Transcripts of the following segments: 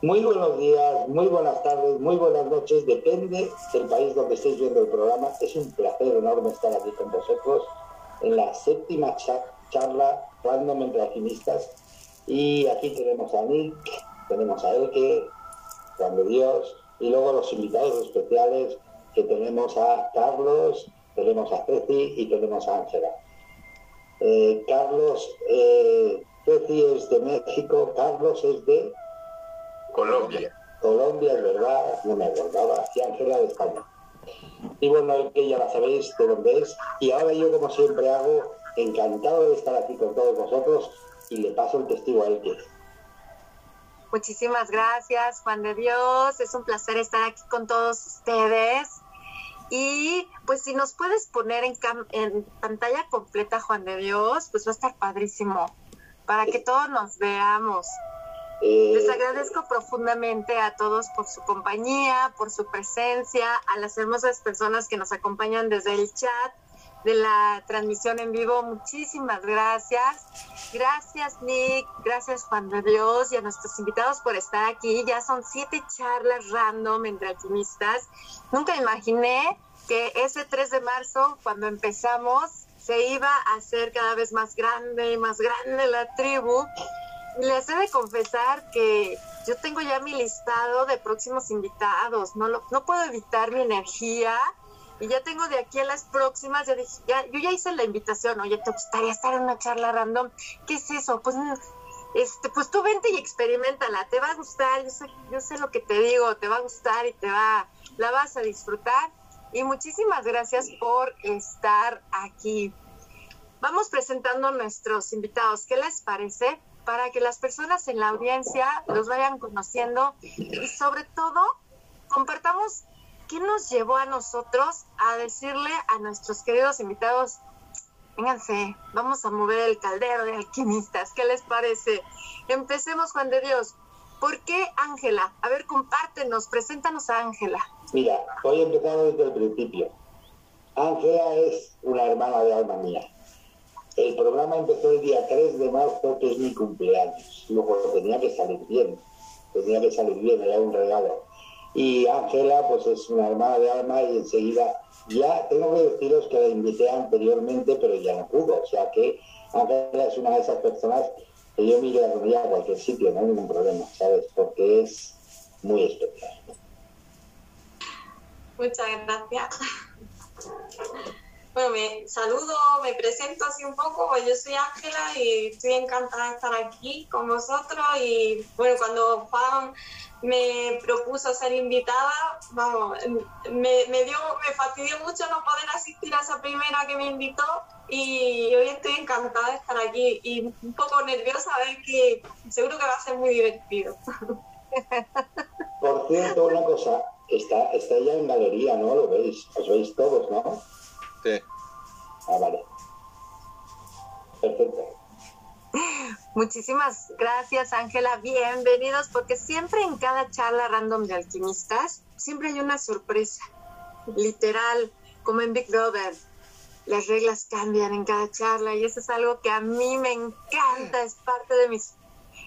Muy buenos días, muy buenas tardes, muy buenas noches, depende del país donde estéis viendo el programa. Es un placer enorme estar aquí con vosotros en la séptima charla Random entre alquimistas. Y aquí tenemos a Nick, tenemos a Elke, Juan de Dios, y luego los invitados especiales que tenemos a Carlos, tenemos a Ceci y tenemos a Ángela. Eh, Carlos, eh, Ceci es de México, Carlos es de Colombia. Colombia, es verdad, no me acordaba, y Ángela de España. Y bueno, que ya la sabéis de dónde es. Y ahora yo, como siempre hago, encantado de estar aquí con todos vosotros y le paso el testigo a él Muchísimas gracias, Juan de Dios. Es un placer estar aquí con todos ustedes. Y pues si nos puedes poner en, en pantalla completa, Juan de Dios, pues va a estar padrísimo para que todos nos veamos. Eh, Les agradezco profundamente a todos por su compañía, por su presencia, a las hermosas personas que nos acompañan desde el chat de la transmisión en vivo. Muchísimas gracias. Gracias Nick, gracias Juan de Dios y a nuestros invitados por estar aquí. Ya son siete charlas random entre alquimistas. Nunca imaginé que ese 3 de marzo, cuando empezamos, se iba a hacer cada vez más grande y más grande la tribu les he de confesar que yo tengo ya mi listado de próximos invitados, no, no puedo evitar mi energía y ya tengo de aquí a las próximas, ya dije, ya, yo ya hice la invitación, oye, ¿te gustaría estar en una charla random? ¿Qué es eso? Pues, este, pues tú vente y experimentala, te va a gustar, yo sé, yo sé lo que te digo, te va a gustar y te va, la vas a disfrutar. Y muchísimas gracias por estar aquí. Vamos presentando a nuestros invitados. ¿Qué les parece? Para que las personas en la audiencia los vayan conociendo y sobre todo compartamos qué nos llevó a nosotros a decirle a nuestros queridos invitados, vénganse, vamos a mover el caldero de alquimistas, ¿qué les parece? Empecemos, Juan de Dios. ¿Por qué Ángela? A ver, compártenos, preséntanos a Ángela. Mira, voy a empezar desde el principio. Ángela es una hermana de alma mía el programa empezó el día 3 de marzo, que es mi cumpleaños. Luego tenía que salir bien, tenía que salir bien, era un regalo. Y Ángela, pues es una hermana de alma y enseguida, ya tengo que deciros que la invité anteriormente, pero ya no pudo. O sea que Ángela es una de esas personas que yo miro a a cualquier sitio, no hay ningún problema, ¿sabes? Porque es muy especial. Muchas gracias. Bueno, me saludo, me presento así un poco, pues yo soy Ángela y estoy encantada de estar aquí con vosotros y bueno, cuando Juan me propuso ser invitada, vamos, me, me, dio, me fastidió mucho no poder asistir a esa primera que me invitó y hoy estoy encantada de estar aquí y un poco nerviosa a ver que seguro que va a ser muy divertido. Por cierto, una cosa, está, está ya en galería, ¿no? Lo veis, os veis todos, ¿no? Sí. Ah, vale. Perfecto. Muchísimas gracias, Ángela. Bienvenidos, porque siempre en cada charla random de alquimistas, siempre hay una sorpresa. Literal, como en Big Brother. Las reglas cambian en cada charla y eso es algo que a mí me encanta, es parte de mis...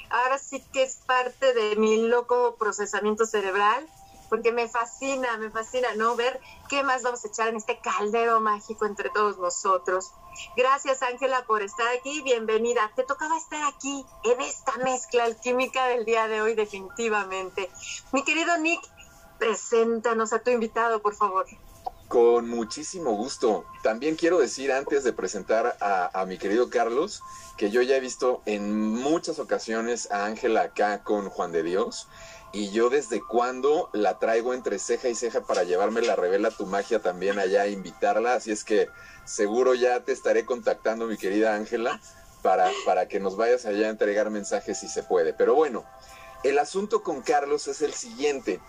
Ahora sí que es parte de mi loco procesamiento cerebral porque me fascina, me fascina, ¿no? Ver qué más vamos a echar en este caldero mágico entre todos nosotros. Gracias, Ángela, por estar aquí. Bienvenida. Te tocaba estar aquí en esta mezcla alquímica del día de hoy, definitivamente. Mi querido Nick, preséntanos a tu invitado, por favor. Con muchísimo gusto. También quiero decir antes de presentar a, mi querido Carlos que yo ya he visto en muchas ocasiones a Ángela acá con Juan de Dios y yo desde cuando la traigo entre ceja y ceja para llevarme la revela tu magia también allá, invitarla, así es que seguro ya te estaré contactando mi querida Ángela para, para que nos vayas allá a entregar mensajes si se puede. Pero bueno, el asunto con Carlos es el siguiente.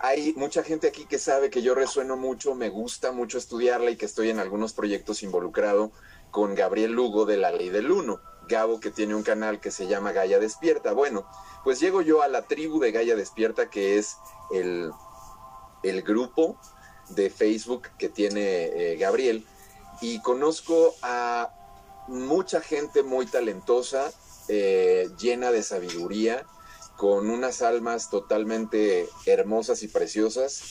Hay mucha gente aquí que sabe que yo resueno mucho, me gusta mucho estudiarla y que estoy en algunos proyectos involucrado con Gabriel Lugo de la Ley del Uno. Gabo que tiene un canal que se llama Gaia Despierta. Bueno, pues llego yo a la tribu de Gaia Despierta, que es el, el grupo de Facebook que tiene eh, Gabriel, y conozco a mucha gente muy talentosa, eh, llena de sabiduría, con unas almas totalmente hermosas y preciosas.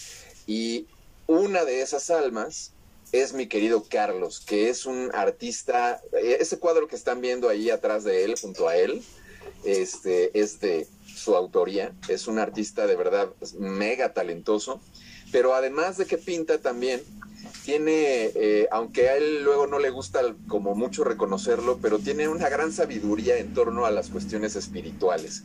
Y una de esas almas es mi querido Carlos, que es un artista, ese cuadro que están viendo ahí atrás de él, junto a él, este, es de su autoría, es un artista de verdad mega talentoso, pero además de que pinta también, tiene, eh, aunque a él luego no le gusta como mucho reconocerlo, pero tiene una gran sabiduría en torno a las cuestiones espirituales.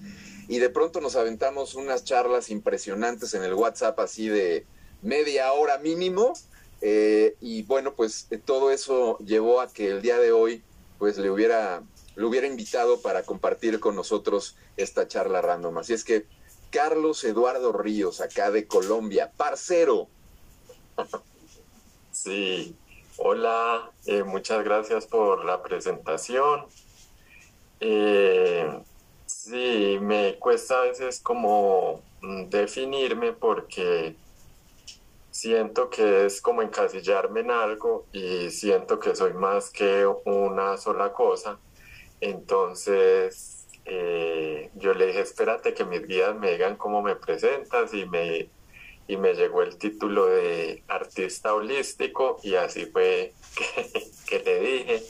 Y de pronto nos aventamos unas charlas impresionantes en el WhatsApp así de media hora mínimo. Eh, y bueno, pues eh, todo eso llevó a que el día de hoy pues le hubiera, le hubiera invitado para compartir con nosotros esta charla random. Así es que Carlos Eduardo Ríos, acá de Colombia, parcero. Sí, hola, eh, muchas gracias por la presentación. Eh, sí, me cuesta a veces como mm, definirme porque siento que es como encasillarme en algo y siento que soy más que una sola cosa. Entonces, eh, yo le dije, espérate que mis guías me digan cómo me presentas y me y me llegó el título de artista holístico y así fue que, le dije.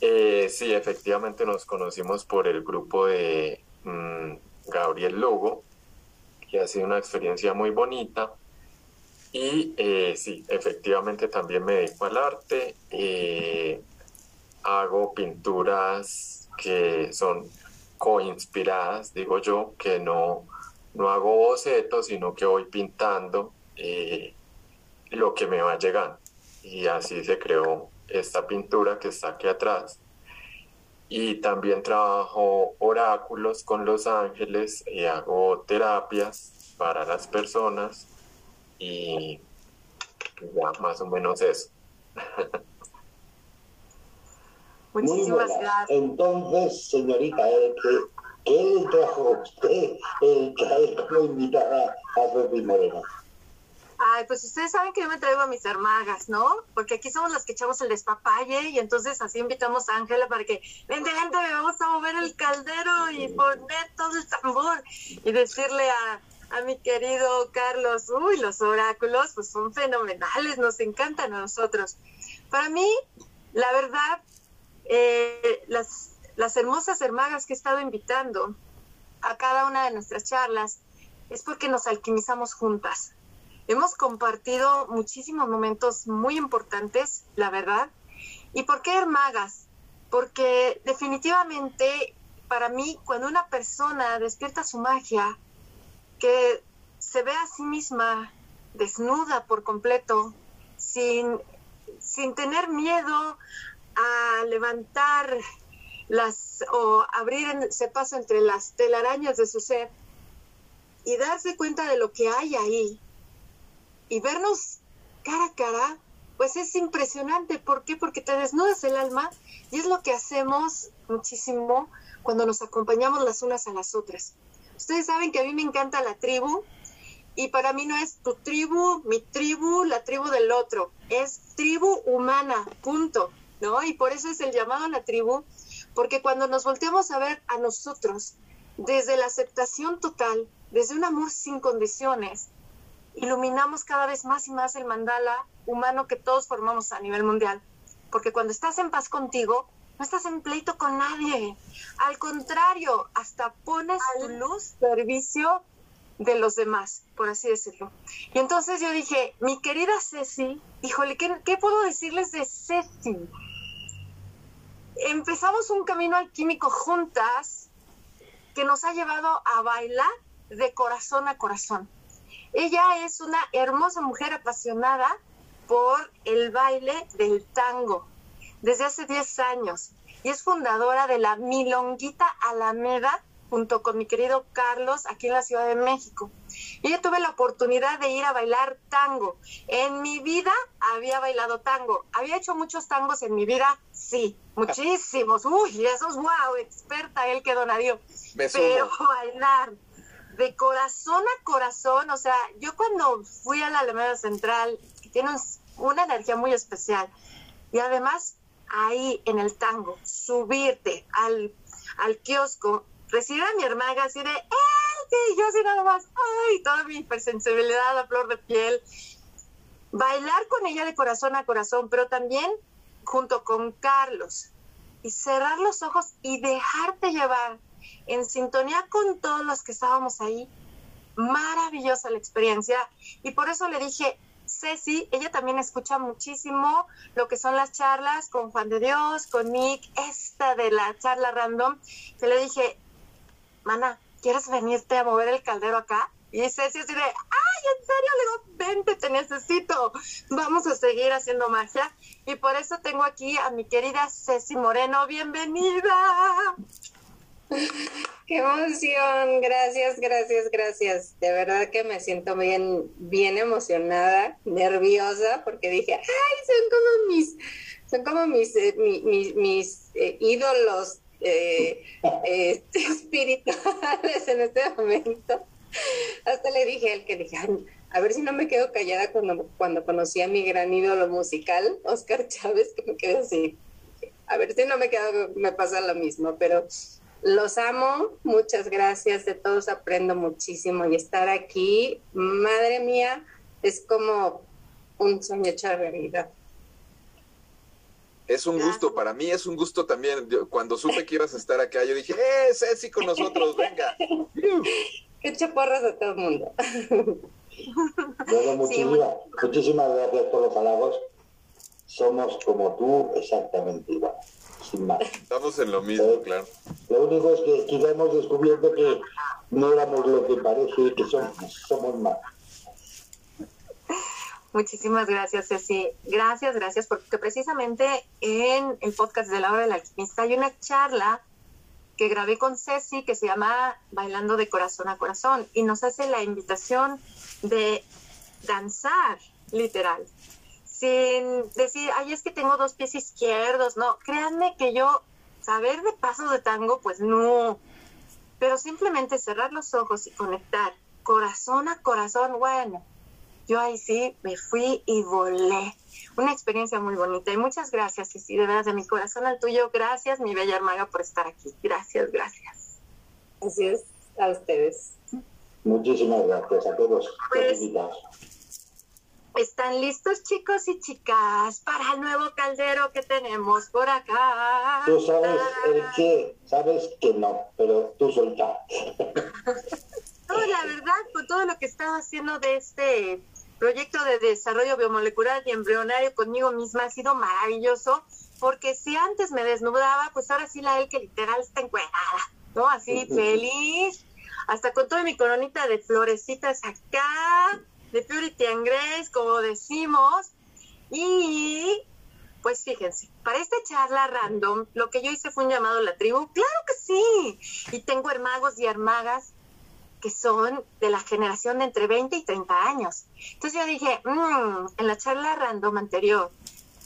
Eh, sí, efectivamente nos conocimos por el grupo de mm, Gabriel Lugo, que ha sido una experiencia muy bonita. Y eh, sí, efectivamente también me dedico al arte. Eh, hago pinturas que son co-inspiradas, digo yo, que no, no hago bocetos, sino que voy pintando lo que me va llegando. Y así se creó esta pintura que está aquí atrás. Y también trabajo oráculos con los ángeles y hago terapias para las personas y ya más o menos eso. Muchísimas gracias. Entonces, señorita, ¿Qué le trajo usted el traer como invitada a Sofi Moreno? Ay, pues ustedes saben que yo me traigo a mis hermagas, ¿no? Porque aquí somos las que echamos el despapalle y entonces así invitamos a Ángela para que, vente, vente, vamos a mover el caldero y poner todo el tambor y decirle a, a mi querido Carlos, uy, los oráculos pues son fenomenales, nos encantan a nosotros. Para mí, la verdad, eh, las las hermosas hermagas que he estado invitando a cada una de nuestras charlas es porque nos alquimizamos juntas. Hemos compartido muchísimos momentos muy importantes, la verdad. ¿Y por qué hermagas? Porque definitivamente para mí cuando una persona despierta su magia, que se ve a sí misma desnuda por completo, sin, sin tener miedo a levantar las o abrir ese paso entre las telarañas de su ser y darse cuenta de lo que hay ahí y vernos cara a cara, pues es impresionante. ¿Por qué? Porque te desnudas el alma y es lo que hacemos muchísimo cuando nos acompañamos las unas a las otras. Ustedes saben que a mí me encanta la tribu y para mí no es tu tribu, mi tribu, la tribu del otro, es tribu humana, punto, ¿no? Y por eso es el llamado a la tribu porque cuando nos volteamos a ver a nosotros desde la aceptación total, desde un amor sin condiciones, iluminamos cada vez más y más el mandala humano que todos formamos a nivel mundial. Porque cuando estás en paz contigo, no estás en pleito con nadie. Al contrario, hasta pones tu luz servicio de los demás, por así decirlo. Y entonces yo dije, mi querida Ceci, híjole, ¿qué, qué puedo decirles de Ceci? empezamos un camino alquímico juntas que nos ha llevado a bailar de corazón a corazón. Ella es una hermosa mujer apasionada por el baile del tango desde hace 10 años y es fundadora de la Milonguita Alameda junto con mi querido Carlos aquí en la Ciudad de México. Y yo tuve la oportunidad de ir a bailar tango. En mi vida había bailado tango. Había hecho muchos tangos en mi vida, sí, muchísimos. Uy, esos, wow, experta él que donadio. Pero bailar de corazón a corazón, o sea, yo cuando fui a la Alameda Central, que tiene una energía muy especial, y además ahí en el tango, subirte al, al kiosco recibir a mi hermana así de ¡eh! sí, yo así nada más, ay, toda mi hipersensibilidad a flor de piel. Bailar con ella de corazón a corazón, pero también junto con Carlos. Y cerrar los ojos y dejarte llevar en sintonía con todos los que estábamos ahí. Maravillosa la experiencia. Y por eso le dije, Ceci, ella también escucha muchísimo lo que son las charlas con Juan de Dios, con Nick, esta de la charla random, que le dije, mana, ¿quieres venirte a mover el caldero acá? Y Ceci así de, ay, en serio, le digo, vente, te necesito, vamos a seguir haciendo magia. Y por eso tengo aquí a mi querida Ceci Moreno, bienvenida. Qué emoción, gracias, gracias, gracias. De verdad que me siento bien, bien emocionada, nerviosa, porque dije, ay, son como mis, son como mis, eh, mis, eh, ídolos eh, este, espirituales en este momento. Hasta le dije al que dije, a ver si no me quedo callada cuando, cuando conocí a mi gran ídolo musical, Oscar Chávez, que me quedé así. A ver si no me quedo, me pasa lo mismo, pero los amo, muchas gracias, de todos aprendo muchísimo y estar aquí, madre mía, es como un sueño hecho realidad. Es un gusto, para mí es un gusto también. cuando supe que ibas a estar acá, yo dije, ¡eh, Ceci con nosotros, venga! ¡Qué chaporras a todo el mundo! Bueno, muchísimas, muchísimas gracias por los halagos. Somos como tú, exactamente igual. Estamos en lo mismo, claro. Lo único es que quizá hemos descubierto que no éramos lo que parece que somos, somos más. Muchísimas gracias, Ceci. Gracias, gracias, porque precisamente en el podcast de la hora del alquimista hay una charla que grabé con Ceci que se llama Bailando de corazón a corazón y nos hace la invitación de danzar, literal sin decir, ay, es que tengo dos pies izquierdos, no, créanme que yo saber de pasos de tango, pues no, pero simplemente cerrar los ojos y conectar corazón a corazón, bueno, yo ahí sí me fui y volé. Una experiencia muy bonita y muchas gracias, y sí, de verdad, de mi corazón al tuyo, gracias, mi bella hermana, por estar aquí. Gracias, gracias. Así es, a ustedes. Muchísimas gracias a todos. Pues, ¿Están listos chicos y chicas para el nuevo caldero que tenemos por acá? Tú sabes el que, sabes que no, pero tú suelta. no, la verdad, con todo lo que estaba haciendo de este proyecto de desarrollo biomolecular y embrionario conmigo misma ha sido maravilloso, porque si antes me desnudaba, pues ahora sí la él que literal está encuadrada, ¿no? Así feliz, hasta con toda mi coronita de florecitas acá, de Purity and Grace, como decimos. Y pues fíjense, para esta charla random, lo que yo hice fue un llamado a la tribu. Claro que sí. Y tengo hermagos y hermagas que son de la generación entre 20 y 30 años. Entonces yo dije, mmm, en la charla random anterior,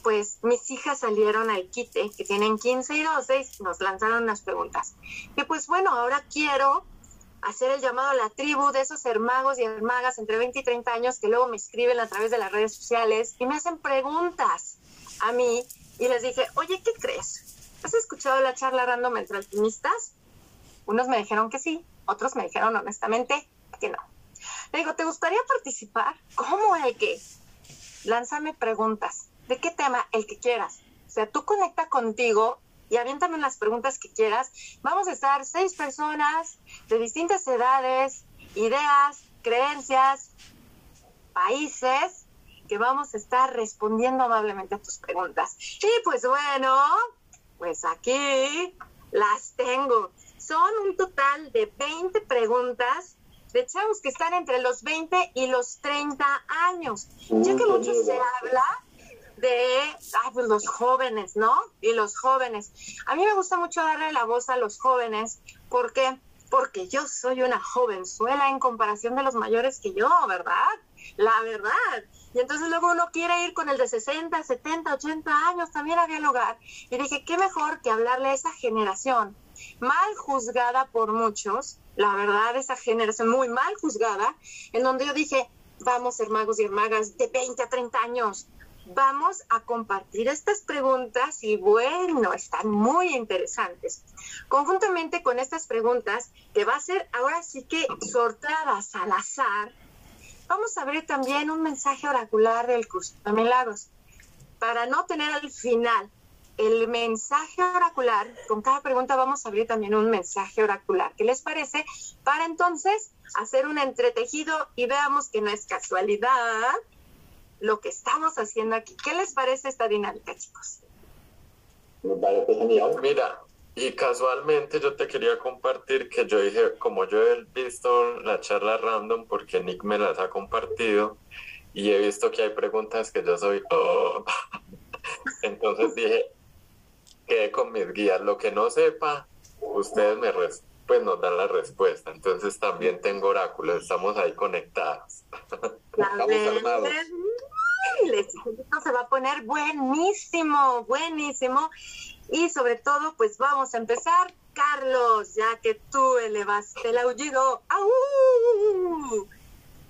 pues mis hijas salieron al quite, que tienen 15 y 12, y nos lanzaron unas preguntas. Y pues bueno, ahora quiero hacer el llamado a la tribu de esos hermagos y hermagas entre 20 y 30 años que luego me escriben a través de las redes sociales y me hacen preguntas a mí y les dije, oye, ¿qué crees? ¿Has escuchado la charla random entre alquimistas? Unos me dijeron que sí, otros me dijeron honestamente que no. Le digo, ¿te gustaría participar? ¿Cómo el que? Lánzame preguntas. ¿De qué tema? El que quieras. O sea, tú conecta contigo y aviéntame las preguntas que quieras. Vamos a estar seis personas de distintas edades, ideas, creencias, países, que vamos a estar respondiendo amablemente a tus preguntas. Y pues bueno, pues aquí las tengo. Son un total de 20 preguntas de chavos que están entre los 20 y los 30 años. Ya que mucho se habla de pues, los jóvenes, ¿no? Y los jóvenes. A mí me gusta mucho darle la voz a los jóvenes. ¿Por qué? Porque yo soy una jovenzuela en comparación de los mayores que yo, ¿verdad? La verdad. Y entonces luego uno quiere ir con el de 60, 70, 80 años también a dialogar. Y dije, qué mejor que hablarle a esa generación mal juzgada por muchos, la verdad, esa generación muy mal juzgada, en donde yo dije, vamos, hermanos y hermagas de 20 a 30 años, vamos a compartir estas preguntas y bueno, están muy interesantes. Conjuntamente con estas preguntas, que va a ser ahora sí que sorteadas al azar, vamos a abrir también un mensaje oracular del curso de milagros. Para no tener al final el mensaje oracular, con cada pregunta vamos a abrir también un mensaje oracular. ¿Qué les parece? Para entonces hacer un entretejido y veamos que no es casualidad lo que estamos haciendo aquí. ¿Qué les parece esta dinámica, chicos? Me parece genial. Mira, y casualmente yo te quería compartir que yo dije, como yo he visto la charla random porque Nick me las ha compartido y he visto que hay preguntas que yo soy, oh". entonces dije, quedé con mis guías, lo que no sepa, ustedes me pues nos dan la respuesta. Entonces también tengo oráculos, estamos ahí conectados. Estamos armados esto se va a poner buenísimo, buenísimo. Y sobre todo, pues vamos a empezar. Carlos, ya que tú elevaste el aullido,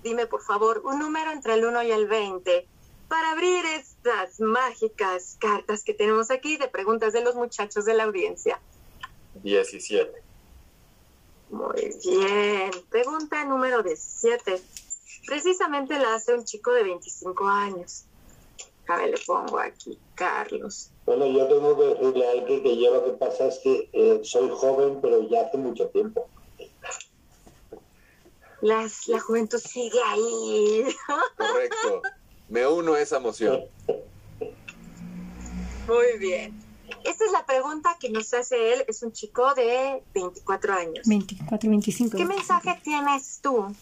dime por favor un número entre el 1 y el 20 para abrir estas mágicas cartas que tenemos aquí de preguntas de los muchachos de la audiencia. 17. Muy bien. Pregunta número 17 precisamente la hace un chico de 25 años. A ver, le pongo aquí, Carlos. Bueno, yo tengo que decirle a él que, yo lo que pasa es que eh, soy joven, pero ya hace mucho tiempo. Las, la juventud sigue ahí. Correcto. Me uno a esa emoción. Muy bien. Esta es la pregunta que nos hace él. Es un chico de 24 años. 24, 25. ¿Qué mensaje tienes tú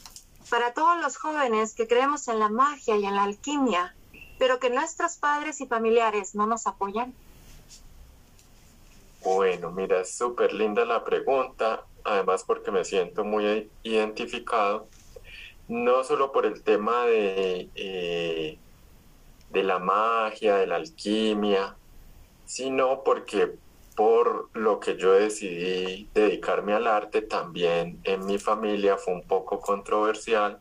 para todos los jóvenes que creemos en la magia y en la alquimia, pero que nuestros padres y familiares no nos apoyan? Bueno, mira, es súper linda la pregunta, además porque me siento muy identificado, no solo por el tema de, eh, de la magia, de la alquimia, sino porque por lo que yo decidí dedicarme al arte, también en mi familia fue un poco controversial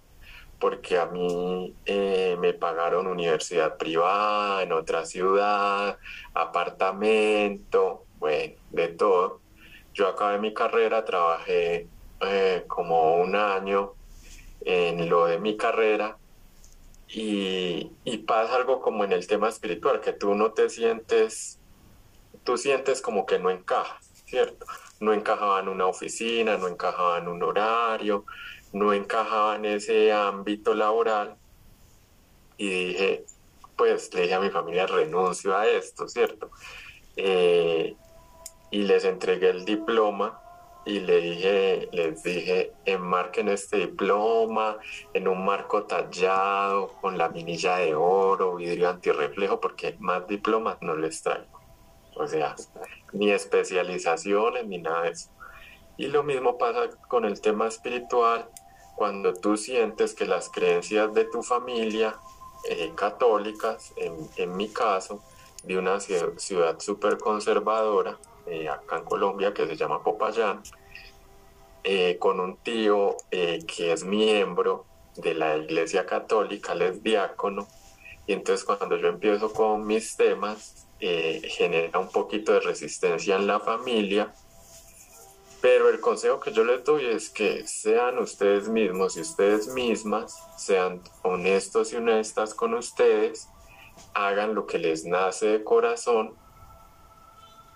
porque a mí eh, me pagaron universidad privada en otra ciudad, apartamento, bueno, de todo. Yo acabé mi carrera, trabajé eh, como un año en lo de mi carrera y, y pasa algo como en el tema espiritual, que tú no te sientes tú sientes como que no encajas, ¿cierto? No encajaba en una oficina, no encajaba en un horario, no encajaba en ese ámbito laboral. Y dije, pues le dije a mi familia, renuncio a esto, ¿cierto? Eh, y les entregué el diploma y le dije, les dije, enmarquen este diploma en un marco tallado con la minilla de oro, vidrio antirreflejo, porque más diplomas no les traigo. O sea, ni especializaciones ni nada de eso. Y lo mismo pasa con el tema espiritual, cuando tú sientes que las creencias de tu familia eh, católicas, en, mi caso, de una ciudad súper conservadora, eh, acá en Colombia, que se llama Popayán, eh, con un tío que es miembro de la Iglesia Católica, él es diácono, y entonces cuando yo empiezo con mis temas, eh, genera un poquito de resistencia en la familia. Pero el consejo que yo les doy es que sean ustedes mismos y ustedes mismas, sean honestos y honestas con ustedes, hagan lo que les nace de corazón.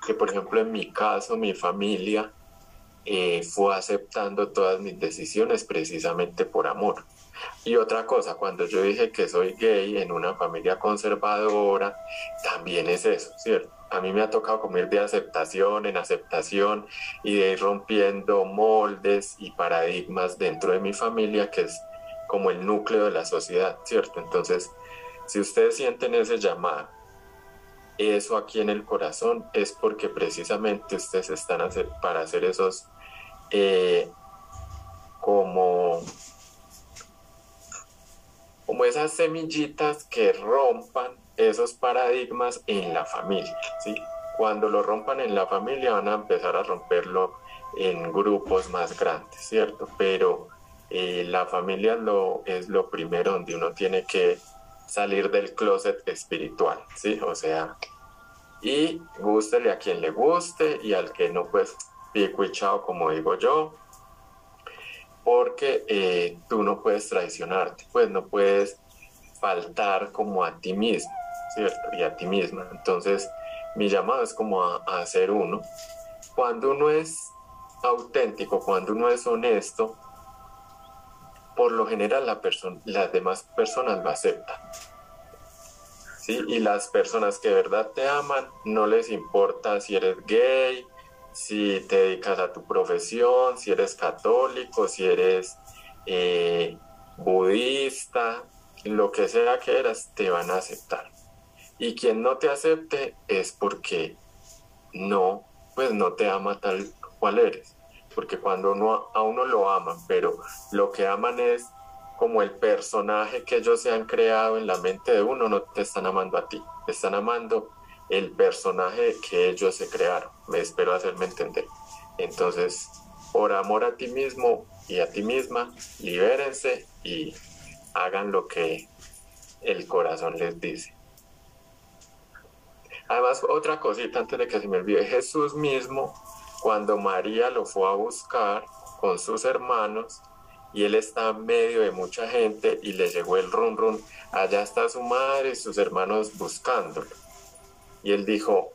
Que por ejemplo en mi caso, mi familia eh, fue aceptando todas mis decisiones precisamente por amor. Y otra cosa, cuando yo dije que soy gay en una familia conservadora, también es eso, ¿cierto? A mí me ha tocado comer de aceptación en aceptación y de ir rompiendo moldes y paradigmas dentro de mi familia, que es como el núcleo de la sociedad, ¿cierto? Entonces, si ustedes sienten ese llamado, eso aquí en el corazón, es porque precisamente ustedes están para hacer esos eh, como como esas semillitas que rompan esos paradigmas en la familia, ¿sí? Cuando lo rompan en la familia van a empezar a romperlo en grupos más grandes, ¿cierto? Pero eh, la familia lo, es lo primero donde uno tiene que salir del closet espiritual, ¿sí? O sea, y gústele a quien le guste y al que no, pues pico y chao, como digo yo, porque eh, tú no puedes traicionarte, pues no puedes faltar como a ti mismo, ¿cierto? Y a ti misma. Entonces, mi llamado es como a, a ser uno. Cuando uno es auténtico, cuando uno es honesto, por lo general la las demás personas lo aceptan. ¿Sí? Y las personas que de verdad te aman, no les importa si eres gay, si te dedicas a tu profesión, si eres católico, si eres eh, budista, lo que sea que eras, te van a aceptar. Y quien no te acepte es porque no, pues no te ama tal cual eres porque cuando uno, a uno lo aman, pero lo que aman es como el personaje que ellos se han creado en la mente de uno, no te están amando a ti, te están amando el personaje que ellos se crearon. Me espero hacerme entender. Entonces, por amor a ti mismo y a ti misma, libérense y hagan lo que el corazón les dice. Además, otra cosita antes de que se me olvide, Jesús mismo cuando María lo fue a buscar con sus hermanos y él está en medio de mucha gente y le llegó el run run, allá está su madre y sus hermanos buscándolo. Y él dijo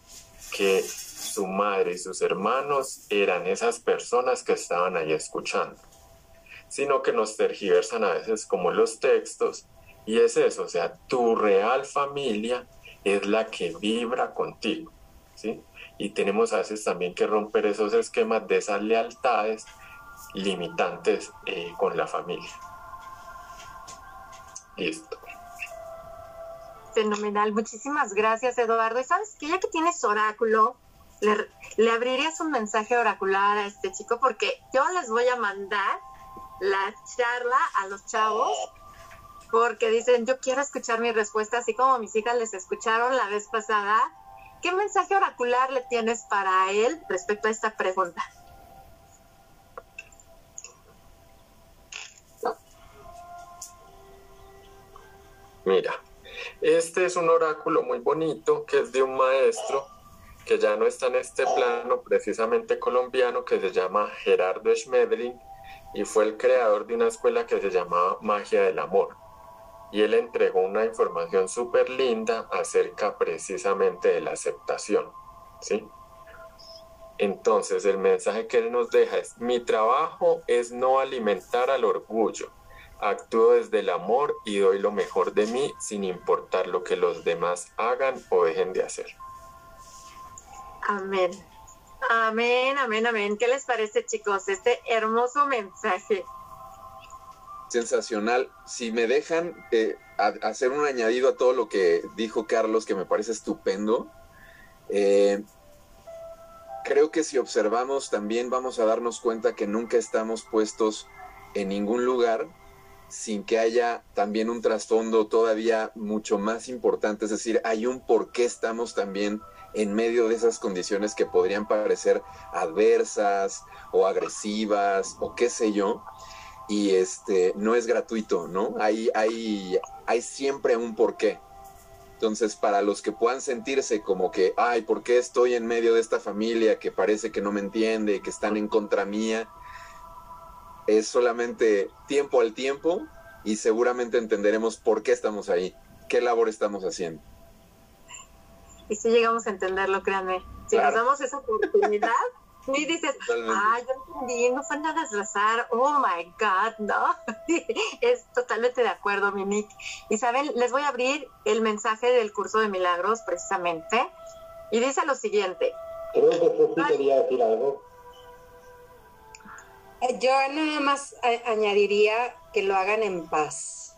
que su madre y sus hermanos eran esas personas que estaban ahí escuchando, sino que nos tergiversan a veces como los textos y es eso, o sea, tu real familia es la que vibra contigo, ¿sí? y tenemos a veces también que romper esos esquemas de esas lealtades limitantes eh, con la familia. Listo. Fenomenal, muchísimas gracias Eduardo. Y sabes que ya que tienes oráculo, le, le, abrirías un mensaje oracular a este chico porque yo les voy a mandar la charla a los chavos porque dicen yo quiero escuchar mi respuesta así como mis hijas les escucharon la vez pasada ¿Qué mensaje oracular le tienes para él respecto a esta pregunta? Mira, este es un oráculo muy bonito que es de un maestro que ya no está en este plano precisamente colombiano que se llama Gerardo Schmedlin y fue el creador de una escuela que se llamaba Magia del Amor y él entregó una información súper linda acerca precisamente de la aceptación, ¿sí? Entonces el mensaje que él nos deja es, mi trabajo es no alimentar al orgullo, actúo desde el amor y doy lo mejor de mí sin importar lo que los demás hagan o dejen de hacer. Amén. Amén, amén, amén. ¿Qué les parece chicos este hermoso mensaje? sensacional. Si me dejan eh, hacer un añadido a todo lo que dijo Carlos, que me parece estupendo, eh, creo que si observamos también vamos a darnos cuenta que nunca estamos puestos en ningún lugar sin que haya también un trasfondo todavía mucho más importante, es decir, hay un por qué estamos también en medio de esas condiciones que podrían parecer adversas o agresivas o qué sé yo, y este no es gratuito, ¿no? Hay, hay, siempre un porqué. Entonces, para los que puedan sentirse como que, ay, ¿por qué estoy en medio de esta familia que parece que no me entiende que están en contra mía? Es solamente tiempo al tiempo y seguramente entenderemos por qué estamos ahí, qué labor estamos haciendo. Y si llegamos a entenderlo, créanme, si nos damos esa oportunidad, y dices, ah, yo entendí, no fue nada desplazar, oh my God, ¿no? es totalmente de acuerdo, Mimic. Y saben, les voy a abrir el mensaje del curso de milagros precisamente. Y dice lo siguiente. Creo que sí quería decir algo. Eh, yo nada más añadiría que lo hagan en paz,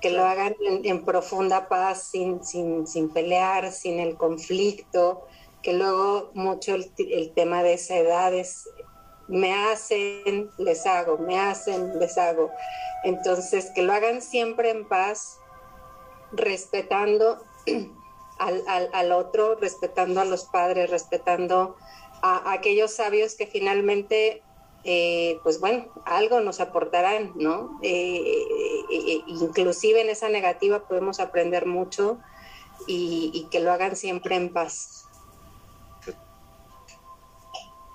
que lo hagan en, profunda paz, sin, sin, sin pelear, sin el conflicto, que luego mucho el, tema de esa edad es, me hacen, les hago, me hacen, les hago. Entonces, que lo hagan siempre en paz, respetando al, otro, respetando a los padres, respetando a, aquellos sabios que finalmente eh, pues bueno, algo nos aportarán, ¿no? Eh, eh, inclusive en esa negativa podemos aprender mucho y, y, que lo hagan siempre en paz.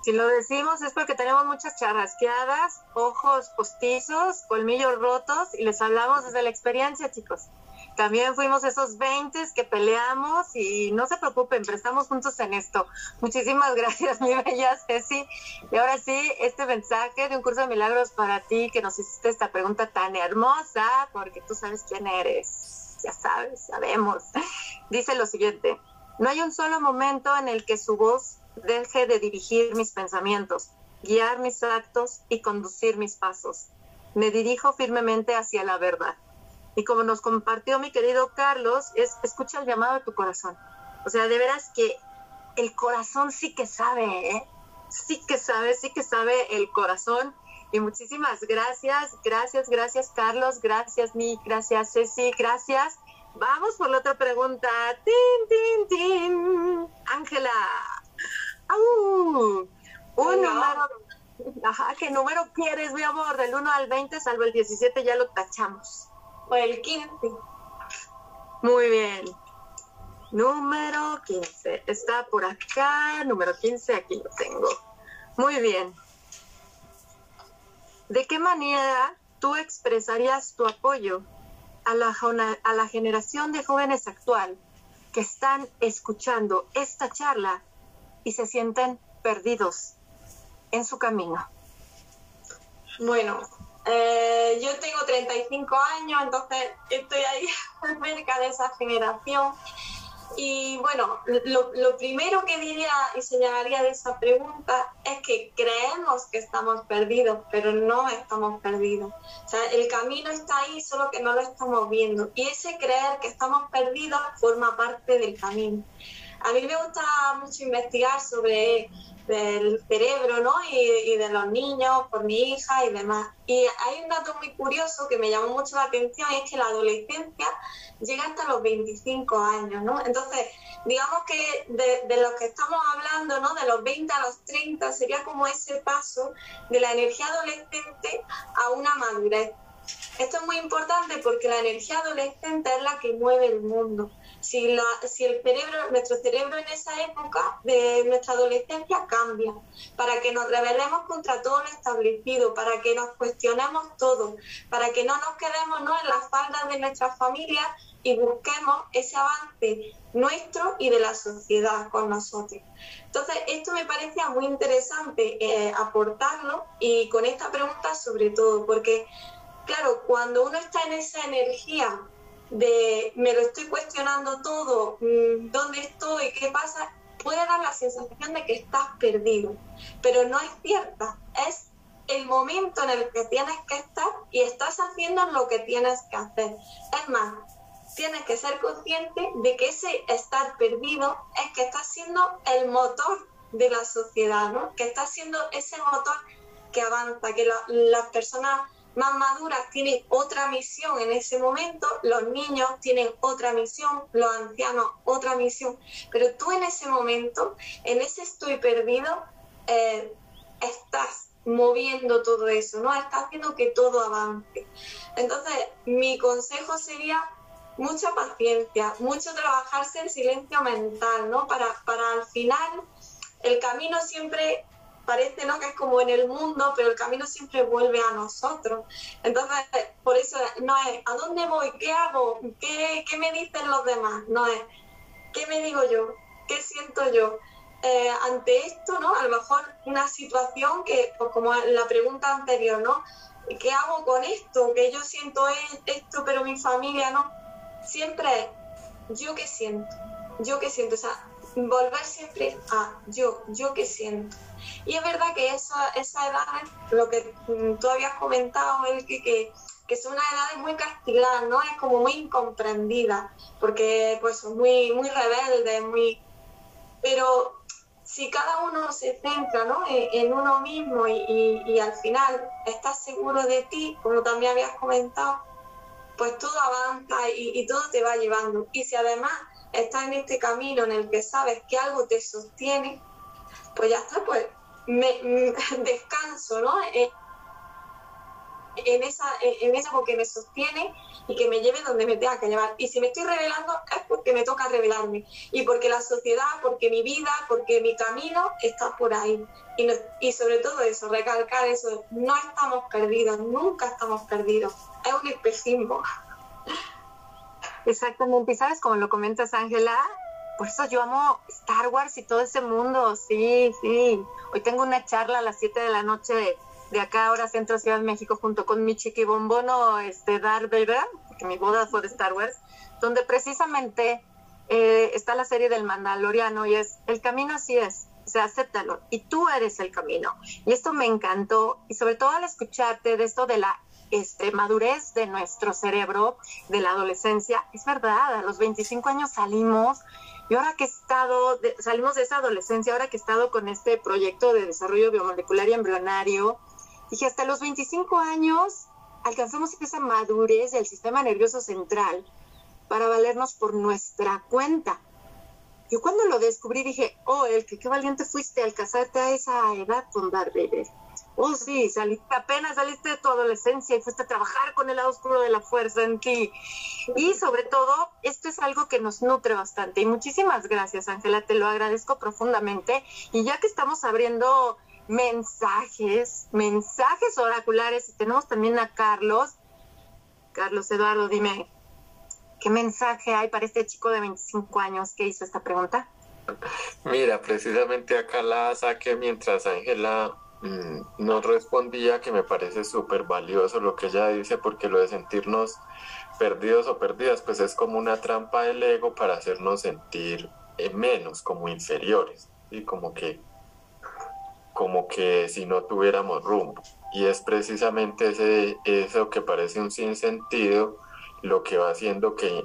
Si lo decimos es porque tenemos muchas charrasqueadas, ojos postizos, colmillos rotos y les hablamos desde la experiencia, chicos. También fuimos esos 20 que peleamos y no se preocupen, pero estamos juntos en esto. Muchísimas gracias, mi bella Ceci. Y ahora sí, este mensaje de un curso de milagros para ti que nos hiciste esta pregunta tan hermosa, porque tú sabes quién eres. Ya sabes, sabemos. Dice lo siguiente, no hay un solo momento en el que su voz deje de dirigir mis pensamientos, guiar mis actos y conducir mis pasos. Me dirijo firmemente hacia la verdad y como nos compartió mi querido Carlos, es escucha el llamado de tu corazón. O sea, de veras que el corazón sí que sabe, ¿eh? Sí que sabe, sí que sabe el corazón. Y muchísimas gracias, gracias, gracias Carlos, gracias Nick, gracias Ceci, gracias. Vamos por la otra pregunta. Tin, tin, tin. Ángela. Un número. Ajá, ¿qué número quieres, mi amor? Del 1 al 20, salvo el 17, ya lo tachamos o el 15. Muy bien. Número 15. Está por acá. Número 15, aquí lo tengo. Muy bien. ¿De qué manera tú expresarías tu apoyo a la, a la generación de jóvenes actual que están escuchando esta charla y se sienten perdidos en su camino? Bueno, eh, yo tengo 35 años, entonces estoy ahí cerca de esa generación. Y bueno, lo, lo, primero que diría y señalaría de esa pregunta es que creemos que estamos perdidos, pero no estamos perdidos. O sea, el camino está ahí, solo que no lo estamos viendo. Y ese creer que estamos perdidos forma parte del camino. A mí me gusta mucho investigar sobre del cerebro, ¿no? Y, de los niños, por mi hija y demás. Y hay un dato muy curioso que me llamó mucho la atención, y es que la adolescencia llega hasta los 25 años, ¿no? Entonces, digamos que de, de lo que estamos hablando, ¿no? De los 20 a los 30 sería como ese paso de la energía adolescente a una madurez. Esto es muy importante porque la energía adolescente es la que mueve el mundo si, la, si el cerebro, nuestro cerebro en esa época de nuestra adolescencia cambia, para que nos rebelemos contra todo lo establecido, para que nos cuestionemos todo, para que no nos quedemos ¿no? en las faldas de nuestras familias y busquemos ese avance nuestro y de la sociedad con nosotros. Entonces, esto me parecía muy interesante eh, aportarlo y con esta pregunta sobre todo, porque, claro, cuando uno está en esa energía de me lo estoy cuestionando todo, mm, dónde estoy, qué pasa, puede dar la sensación de que estás perdido, pero no es cierta, es el momento en el que tienes que estar y estás haciendo lo que tienes que hacer. Es más, tienes que ser consciente de que ese estar perdido es que estás siendo el motor de la sociedad, ¿no? que estás siendo ese motor que avanza, que las personas más maduras tienen otra misión en ese momento, los niños tienen otra misión, los ancianos otra misión, pero tú en ese momento, en ese estoy perdido, eh, estás moviendo todo eso, ¿no? Estás haciendo que todo avance. Entonces, mi consejo sería mucha paciencia, mucho trabajarse en silencio mental, ¿no? Para, para al final el camino siempre parece ¿no? que es como en el mundo, pero el camino siempre vuelve a nosotros. Entonces, por eso no es ¿a dónde voy? ¿Qué hago? ¿Qué, qué me dicen los demás? No es ¿qué me digo yo? ¿Qué siento yo? Eh, ante esto, ¿no? A lo mejor una situación que, pues como la pregunta anterior, ¿no? ¿Qué hago con esto? Que yo siento esto, pero mi familia no. Siempre yo qué siento, yo qué siento. O sea, volver siempre a yo, yo qué siento. Y es verdad que esa, esa edad, lo que tú habías comentado, el que, que, que son unas edades muy castigadas, ¿no? Es como muy incomprendida, porque pues son muy, muy rebeldes, muy... Pero si cada uno se centra ¿no? en, uno mismo y, y, al final estás seguro de ti, como también habías comentado, pues todo avanza y, y todo te va llevando. Y si además estás en este camino en el que sabes que algo te sostiene, pues ya está, pues me, descanso, ¿no? Eh, en esa, en esa porque me sostiene y que me lleve donde me tenga que llevar. Y si me estoy revelando es porque me toca revelarme y porque la sociedad, porque mi vida, porque mi camino está por ahí. Y, y sobre todo eso, recalcar eso, no estamos perdidos, nunca estamos perdidos. Es un espejismo. Exactamente, y sabes, como lo comentas, Ángela, por eso yo amo Star Wars y todo ese mundo, sí, sí. Hoy tengo una charla a las 7 de la noche de acá ahora Centro Ciudad de México junto con mi chiqui bombono este Darth Vader, porque mi boda fue de Star Wars, donde precisamente eh, está la serie del Mandaloriano y es el camino así es, o sea, acéptalo y tú eres el camino. Y esto me encantó y sobre todo al escucharte de esto de la este, madurez de nuestro cerebro, de la adolescencia, es verdad, a los 25 años salimos y ahora que he estado, salimos de esa adolescencia, ahora que he estado con este proyecto de desarrollo biomolecular y embrionario, Dije, hasta los 25 años alcanzamos esa madurez del sistema nervioso central para valernos por nuestra cuenta. Yo cuando lo descubrí dije, oh, el que qué valiente fuiste al casarte a esa edad con Darth Oh, sí, saliste, apenas saliste de tu adolescencia y fuiste a trabajar con el lado oscuro de la fuerza en ti. Y sobre todo, esto es algo que nos nutre bastante. Y muchísimas gracias, Ángela, te lo agradezco profundamente. Y ya que estamos abriendo mensajes, mensajes oraculares. Y tenemos también a Carlos. Carlos Eduardo, dime, ¿qué mensaje hay para este chico de 25 años que hizo esta pregunta? Mira, precisamente acá la saqué mientras Ángela mm, nos respondía que me parece súper valioso lo que ella dice porque lo de sentirnos perdidos o perdidas pues es como una trampa del ego para hacernos sentir eh, menos, como inferiores y como que como que si no tuviéramos rumbo. Y es precisamente ese, eso que parece un sinsentido lo que va haciendo que,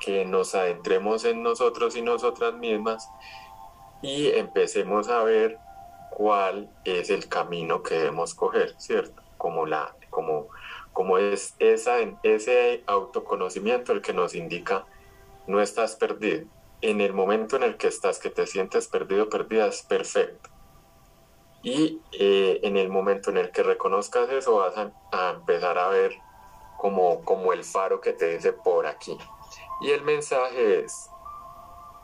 que nos adentremos en nosotros y nosotras mismas y empecemos a ver cuál es el camino que debemos coger, ¿cierto? Como, la, como, como es esa, ese autoconocimiento el que nos indica no estás perdido. En el momento en el que estás, que te sientes perdido, perdida, es perfecto y eh, en el momento en el que reconozcas eso vas a, empezar a ver como, como el faro que te dice por aquí. Y el mensaje es,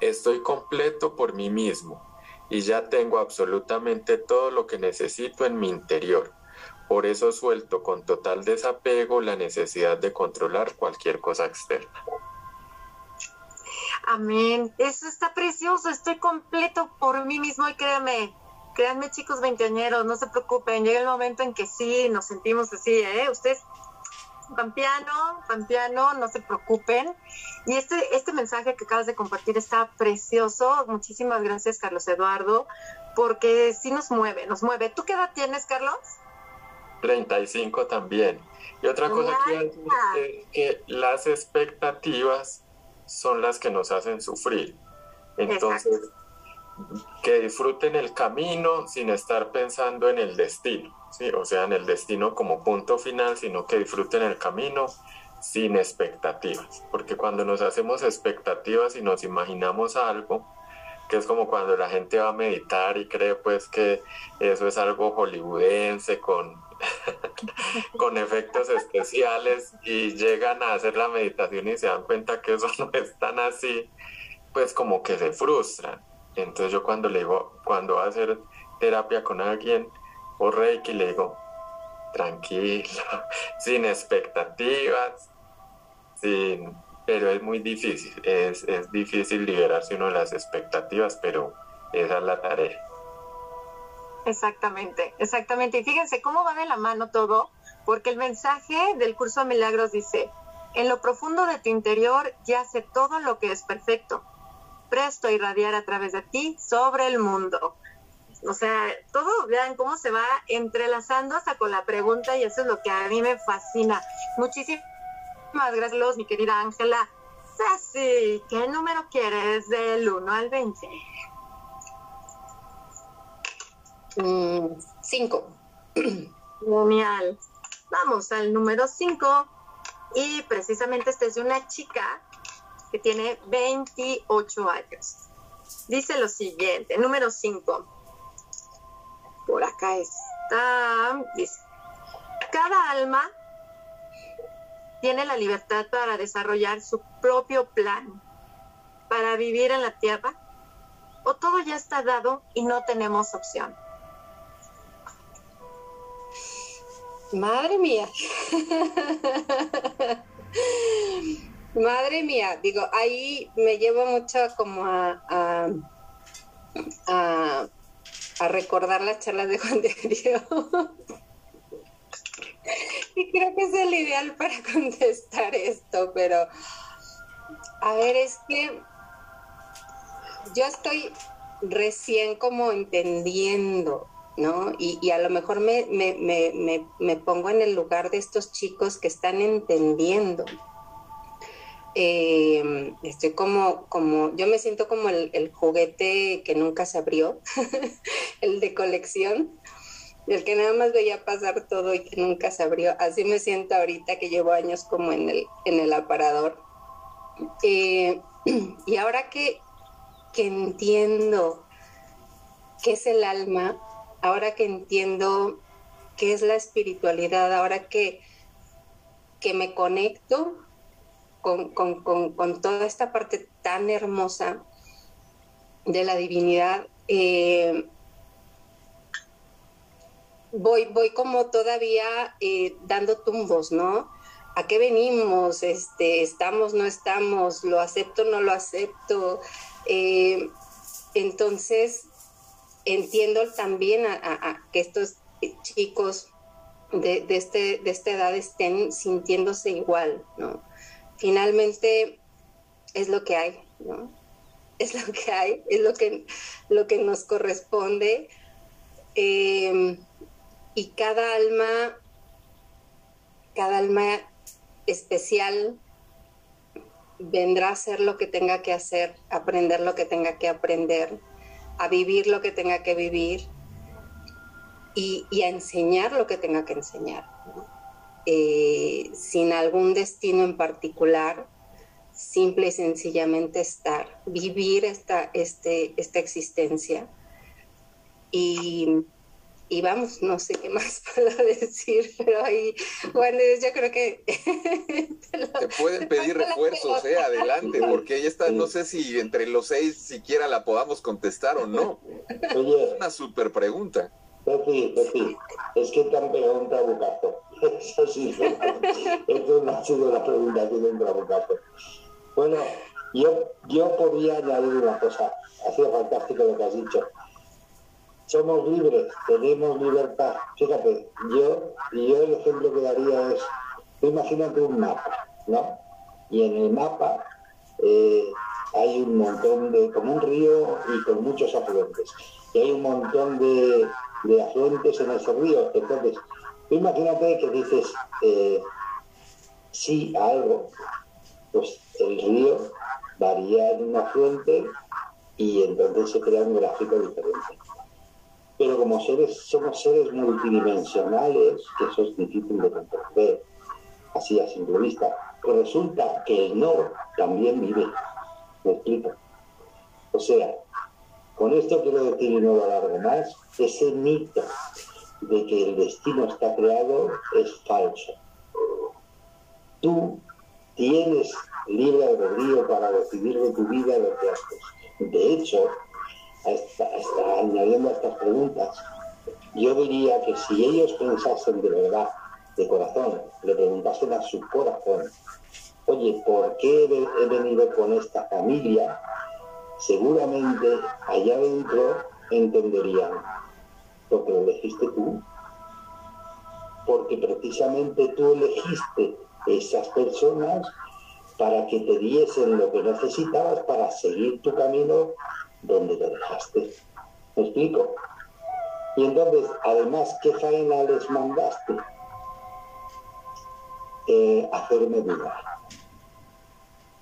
estoy completo por mí mismo y ya tengo absolutamente todo lo que necesito en mi interior. Por eso suelto con total desapego la necesidad de controlar cualquier cosa externa. Amén. Eso está precioso. Estoy completo por mí mismo y créeme, créanme chicos veinteañeros, no se preocupen, llega el momento en que sí, nos sentimos así, ¿eh? Ustedes van piano, van piano, no se preocupen. Y este, este mensaje que acabas de compartir está precioso. Muchísimas gracias, Carlos Eduardo, porque sí nos mueve, nos mueve. ¿Tú qué edad tienes, Carlos? 35 también. Y otra cosa que es que las expectativas son las que nos hacen sufrir. Entonces, que disfruten el camino sin estar pensando en el destino, ¿sí? o sea, en el destino como punto final, sino que disfruten el camino sin expectativas, porque cuando nos hacemos expectativas y nos imaginamos algo, que es como cuando la gente va a meditar y cree pues que eso es algo hollywoodense con, con efectos especiales y llegan a hacer la meditación y se dan cuenta que eso no es tan así, pues como que se frustran. Entonces yo cuando le digo, cuando va a hacer terapia con alguien o Reiki, le digo, tranquilo, sin expectativas, sin, pero es muy difícil, es, es difícil liberarse uno de las expectativas, pero esa es la tarea. Exactamente, exactamente. Y fíjense cómo va de la mano todo, porque el mensaje del curso de milagros dice, en lo profundo de tu interior yace todo lo que es perfecto presto a irradiar a través de ti sobre el mundo. O sea, todo, vean cómo se va entrelazando hasta con la pregunta y eso es lo que a mí me fascina. Muchísimas gracias, mi querida Ángela. Ceci, ¿qué número quieres del 1 al 20? 5. Mm, Genial. Vamos al número 5. Y precisamente esta es de una chica que tiene 28 años. Dice lo siguiente, número 5. por acá está. Dice, cada alma tiene la libertad para desarrollar su propio plan, para vivir en la tierra, o todo ya está dado y no tenemos opción. Madre mía. Madre mía, digo, ahí me llevo mucho como a, a, recordar las charlas de Juan de Dios. y creo que es el ideal para contestar esto, pero a ver, es que yo estoy recién como entendiendo, ¿no? Y, a lo mejor me, me, pongo en el lugar de estos chicos que están entendiendo eh, estoy como, como, yo me siento como el, juguete que nunca se abrió, el de colección, el que nada más veía pasar todo y que nunca se abrió. Así me siento ahorita que llevo años como en el, en el aparador. Eh, y ahora que, que entiendo qué es el alma, ahora que entiendo qué es la espiritualidad, ahora que, que me conecto con, toda esta parte tan hermosa de la divinidad, eh, voy, voy como todavía eh, dando tumbos, ¿no? ¿A qué venimos? Este, ¿Estamos, no estamos? ¿Lo acepto, no lo acepto? Eh, entonces, entiendo también a, que estos chicos de, de, este, de esta edad estén sintiéndose igual, ¿no? finalmente es lo que hay, ¿no? Es lo que hay, es lo que, lo que nos corresponde. Em, y cada alma, cada alma especial vendrá a hacer lo que tenga que hacer, aprender lo que tenga que aprender, a vivir lo que tenga que vivir y, a enseñar lo que tenga que enseñar. Eh, sin algún destino en particular, simple y sencillamente estar, vivir esta, este, esta existencia. Y, vamos, no sé qué más puedo decir, pero ahí, bueno, yo creo que... te, pueden pedir refuerzos, eh, adelante, porque ella está, no sé si entre los seis siquiera la podamos contestar o no. Oye, una super pregunta. Pepi, Pepi, es que te han pegado un trabucazo. Eso sí, esto no ha sido la pregunta que un trabucazo. Bueno, yo, yo podría añadir una cosa. Ha sido fantástico lo que has dicho. Somos libres, tenemos libertad. Fíjate, yo, yo el ejemplo que daría es, imagínate un mapa, ¿no? Y en el mapa eh, hay un montón de, como un río y con muchos afluentes. Y hay un montón de, de afluentes en ese río. Entonces, imagínate que dices eh, sí a algo, pues el río varía en un afluente y entonces se crea un gráfico diferente. Pero como seres, somos seres multidimensionales, que eso es difícil de comprender, así a simple vista, resulta que el no también vive. ¿Me explico? O sea, con esto quiero decir y no alargo más, ese mito de que el destino está creado es falso. Tú tienes libre albedrío para decidir de tu vida lo que haces. De hecho, hasta, añadiendo a estas preguntas, yo diría que si ellos pensasen de verdad, de corazón, le preguntasen a su corazón, oye, ¿por qué he venido con esta familia? seguramente allá adentro entenderían, porque lo elegiste tú, porque precisamente tú elegiste esas personas para que te diesen lo que necesitabas para seguir tu camino donde lo dejaste. ¿Me explico? Y entonces, además, ¿qué faena les mandaste? Eh, hacerme dudar.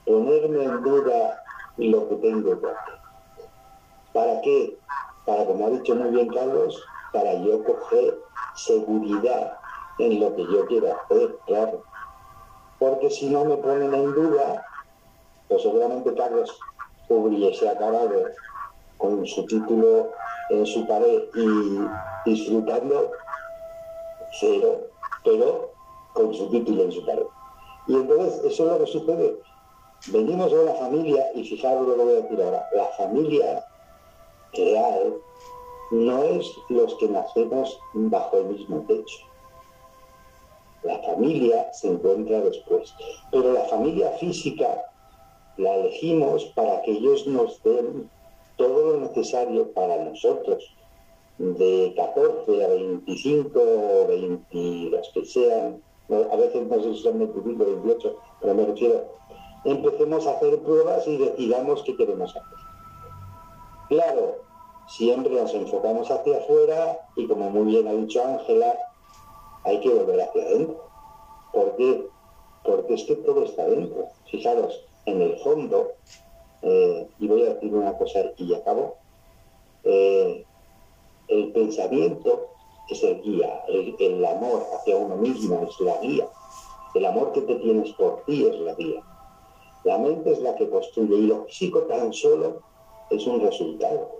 Ponerme en duda lo que tengo hacer. ¿Para qué? Para, como ha dicho muy bien Carlos, para yo coger seguridad en lo que yo quiero hacer, claro. Porque si no me ponen en duda, pues seguramente Carlos hubiese acabado con su título en su pared y disfrutando cero, pero con su título en su pared. Y entonces eso es lo que sucede. Venimos de una familia, y fijaros lo que voy a decir ahora, la familia real no es los que nacemos bajo el mismo techo. La familia se encuentra después, pero la familia física la elegimos para que ellos nos den todo lo necesario para nosotros, de 14 a 25 o 20, los que sean, a veces no sé si son 25 o 28, pero me refiero, empecemos a hacer pruebas y decidamos qué queremos hacer. Claro, siempre nos enfocamos hacia afuera y como muy bien ha dicho Ángela, hay que volver hacia adentro. ¿Por qué? Porque es que todo está dentro. Fijaros, en el fondo, eh, y voy a decir una cosa y acabo, eh, el pensamiento es el guía, el, amor hacia uno mismo es la guía, el amor que te tienes por ti es la guía. La mente es la que construye y lo físico tan solo es un resultado.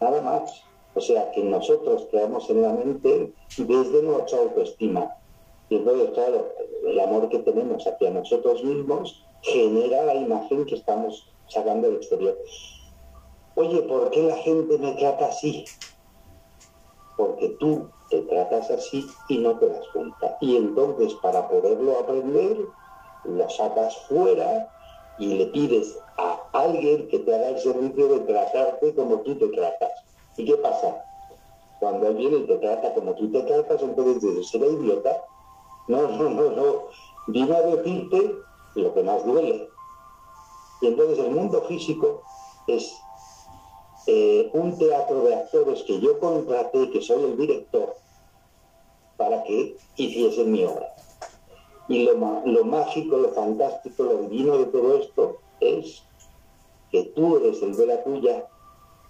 Nada más. O sea, que nosotros creamos en la mente desde nuestra autoestima. Y entonces, claro, el amor que tenemos hacia nosotros mismos genera la imagen que estamos sacando del exterior. Oye, ¿por qué la gente me trata así? Porque tú te tratas así y no te das cuenta. Y entonces, para poderlo aprender, lo sacas fuera y le pides a alguien que te haga el servicio de tratarte como tú te tratas. ¿Y qué pasa? Cuando alguien te trata como tú te tratas, entonces dices, ¿será idiota? No, no, no, no. Vino a decirte lo que más duele. Y entonces el mundo físico es eh, un teatro de actores que yo contraté, que soy el director, para que hiciesen mi obra. Y lo, lo mágico, lo fantástico, lo divino de todo esto es que tú eres el de la tuya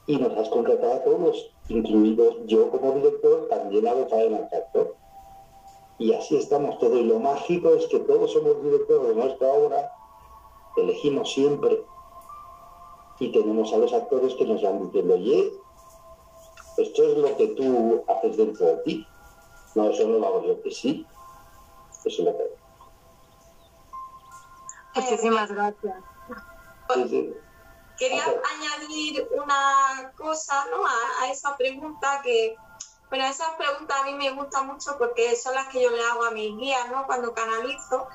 y nos has contratado a todos, incluidos yo como director, también hago faena actor. Y así estamos todos. Y lo mágico es que todos somos directores de nuestra obra, elegimos siempre y tenemos a los actores que nos van diciendo, oye, esto es lo que tú haces dentro de ti. No, eso no lo hago yo, que sí. Eso es lo que Muchísimas gracias. Quería añadir una cosa ¿no? a, esa pregunta que, bueno, esas preguntas a mí me gustan mucho porque son las que yo le hago a mis guías ¿no? cuando canalizo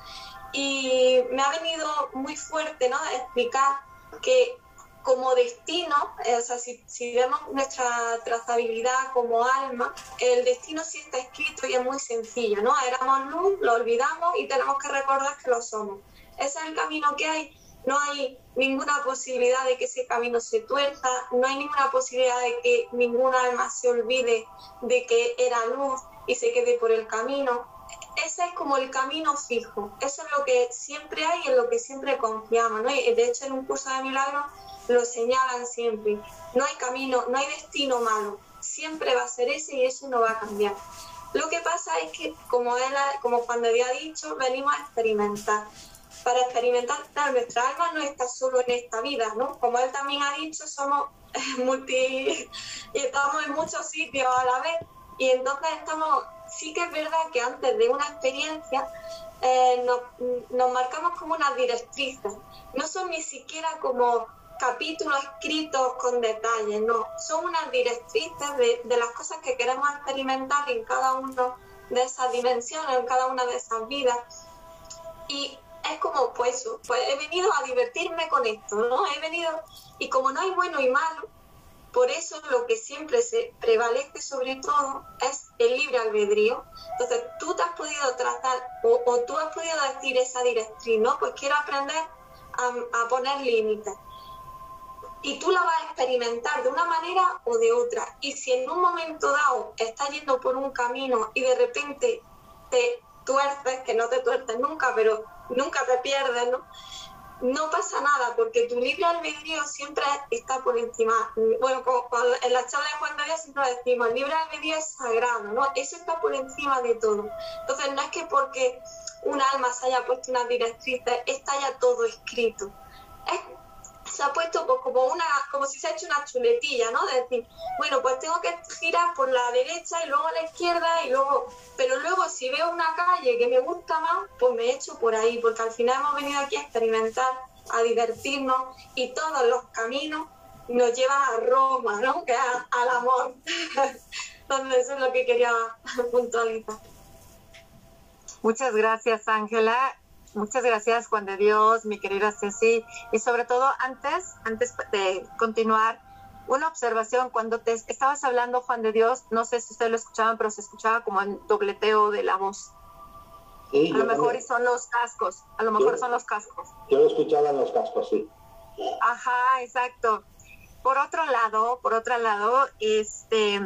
y me ha venido muy fuerte ¿no? explicar que como destino, eh, o sea, si, si, vemos nuestra trazabilidad como alma, el destino sí está escrito y es muy sencillo, ¿no? Éramos luz, lo olvidamos y tenemos que recordar que lo somos. Ese es el camino que hay no hay ninguna posibilidad de que ese camino se tuerza, no hay ninguna posibilidad de que ninguna alma se olvide de que era luz y se quede por el camino. Ese es como el camino fijo, eso es lo que siempre hay y en lo que siempre confiamos. ¿no? Y de hecho, en un curso de milagros lo señalan siempre. No hay camino, no hay destino malo, siempre va a ser ese y eso no va a cambiar. Lo que pasa es que, como, él, como cuando había dicho, venimos a experimentar para experimentar, nuestra alma no está solo en esta vida, ¿no? Como él también ha dicho, somos multi y estamos en muchos sitios a la vez y entonces estamos, sí que es verdad que antes de una experiencia eh, nos, nos, marcamos como unas directrices, no son ni siquiera como capítulos escritos con detalles, no, son unas directrices de, de las cosas que queremos experimentar en cada una de esas dimensiones, en cada una de esas vidas. Y es como, pues, pues he venido a divertirme con esto, ¿no? He venido, y como no hay bueno y malo, por eso lo que siempre se prevalece sobre todo es el libre albedrío. Entonces, tú te has podido tratar o, o tú has podido decir esa directriz, ¿no? Pues quiero aprender a, a poner límites. Y tú la vas a experimentar de una manera o de otra. Y si en un momento dado estás yendo por un camino y de repente te tuerces, que no te tuerces nunca, pero nunca te pierdes, ¿no? No pasa nada, porque tu libre albedrío siempre está por encima. Bueno, como en la charla de Juan Dios siempre decimos, el libre albedrío es sagrado, ¿no? Eso está por encima de todo. Entonces, no es que porque un alma se haya puesto una directriz, está ya todo escrito. Es se ha puesto pues, como una, como si se ha hecho una chuletilla, ¿no? De decir, bueno, pues tengo que girar por la derecha y luego a la izquierda y luego, pero luego si veo una calle que me gusta más, pues me echo por ahí, porque al final hemos venido aquí a experimentar, a divertirnos y todos los caminos nos llevan a Roma, ¿no? Que es al amor. Entonces eso es lo que quería puntualizar. Muchas gracias, Ángela. Muchas gracias, Juan de Dios, mi querida Ceci. Y sobre todo, antes, antes de continuar, una observación. Cuando te estabas hablando, Juan de Dios, no sé si ustedes lo escuchaban, pero se escuchaba como el dobleteo de la voz. a lo mejor son los cascos, a lo mejor son los cascos. Yo lo escuchaba en los cascos, sí. Ajá, exacto. Por otro lado, por otro lado, este,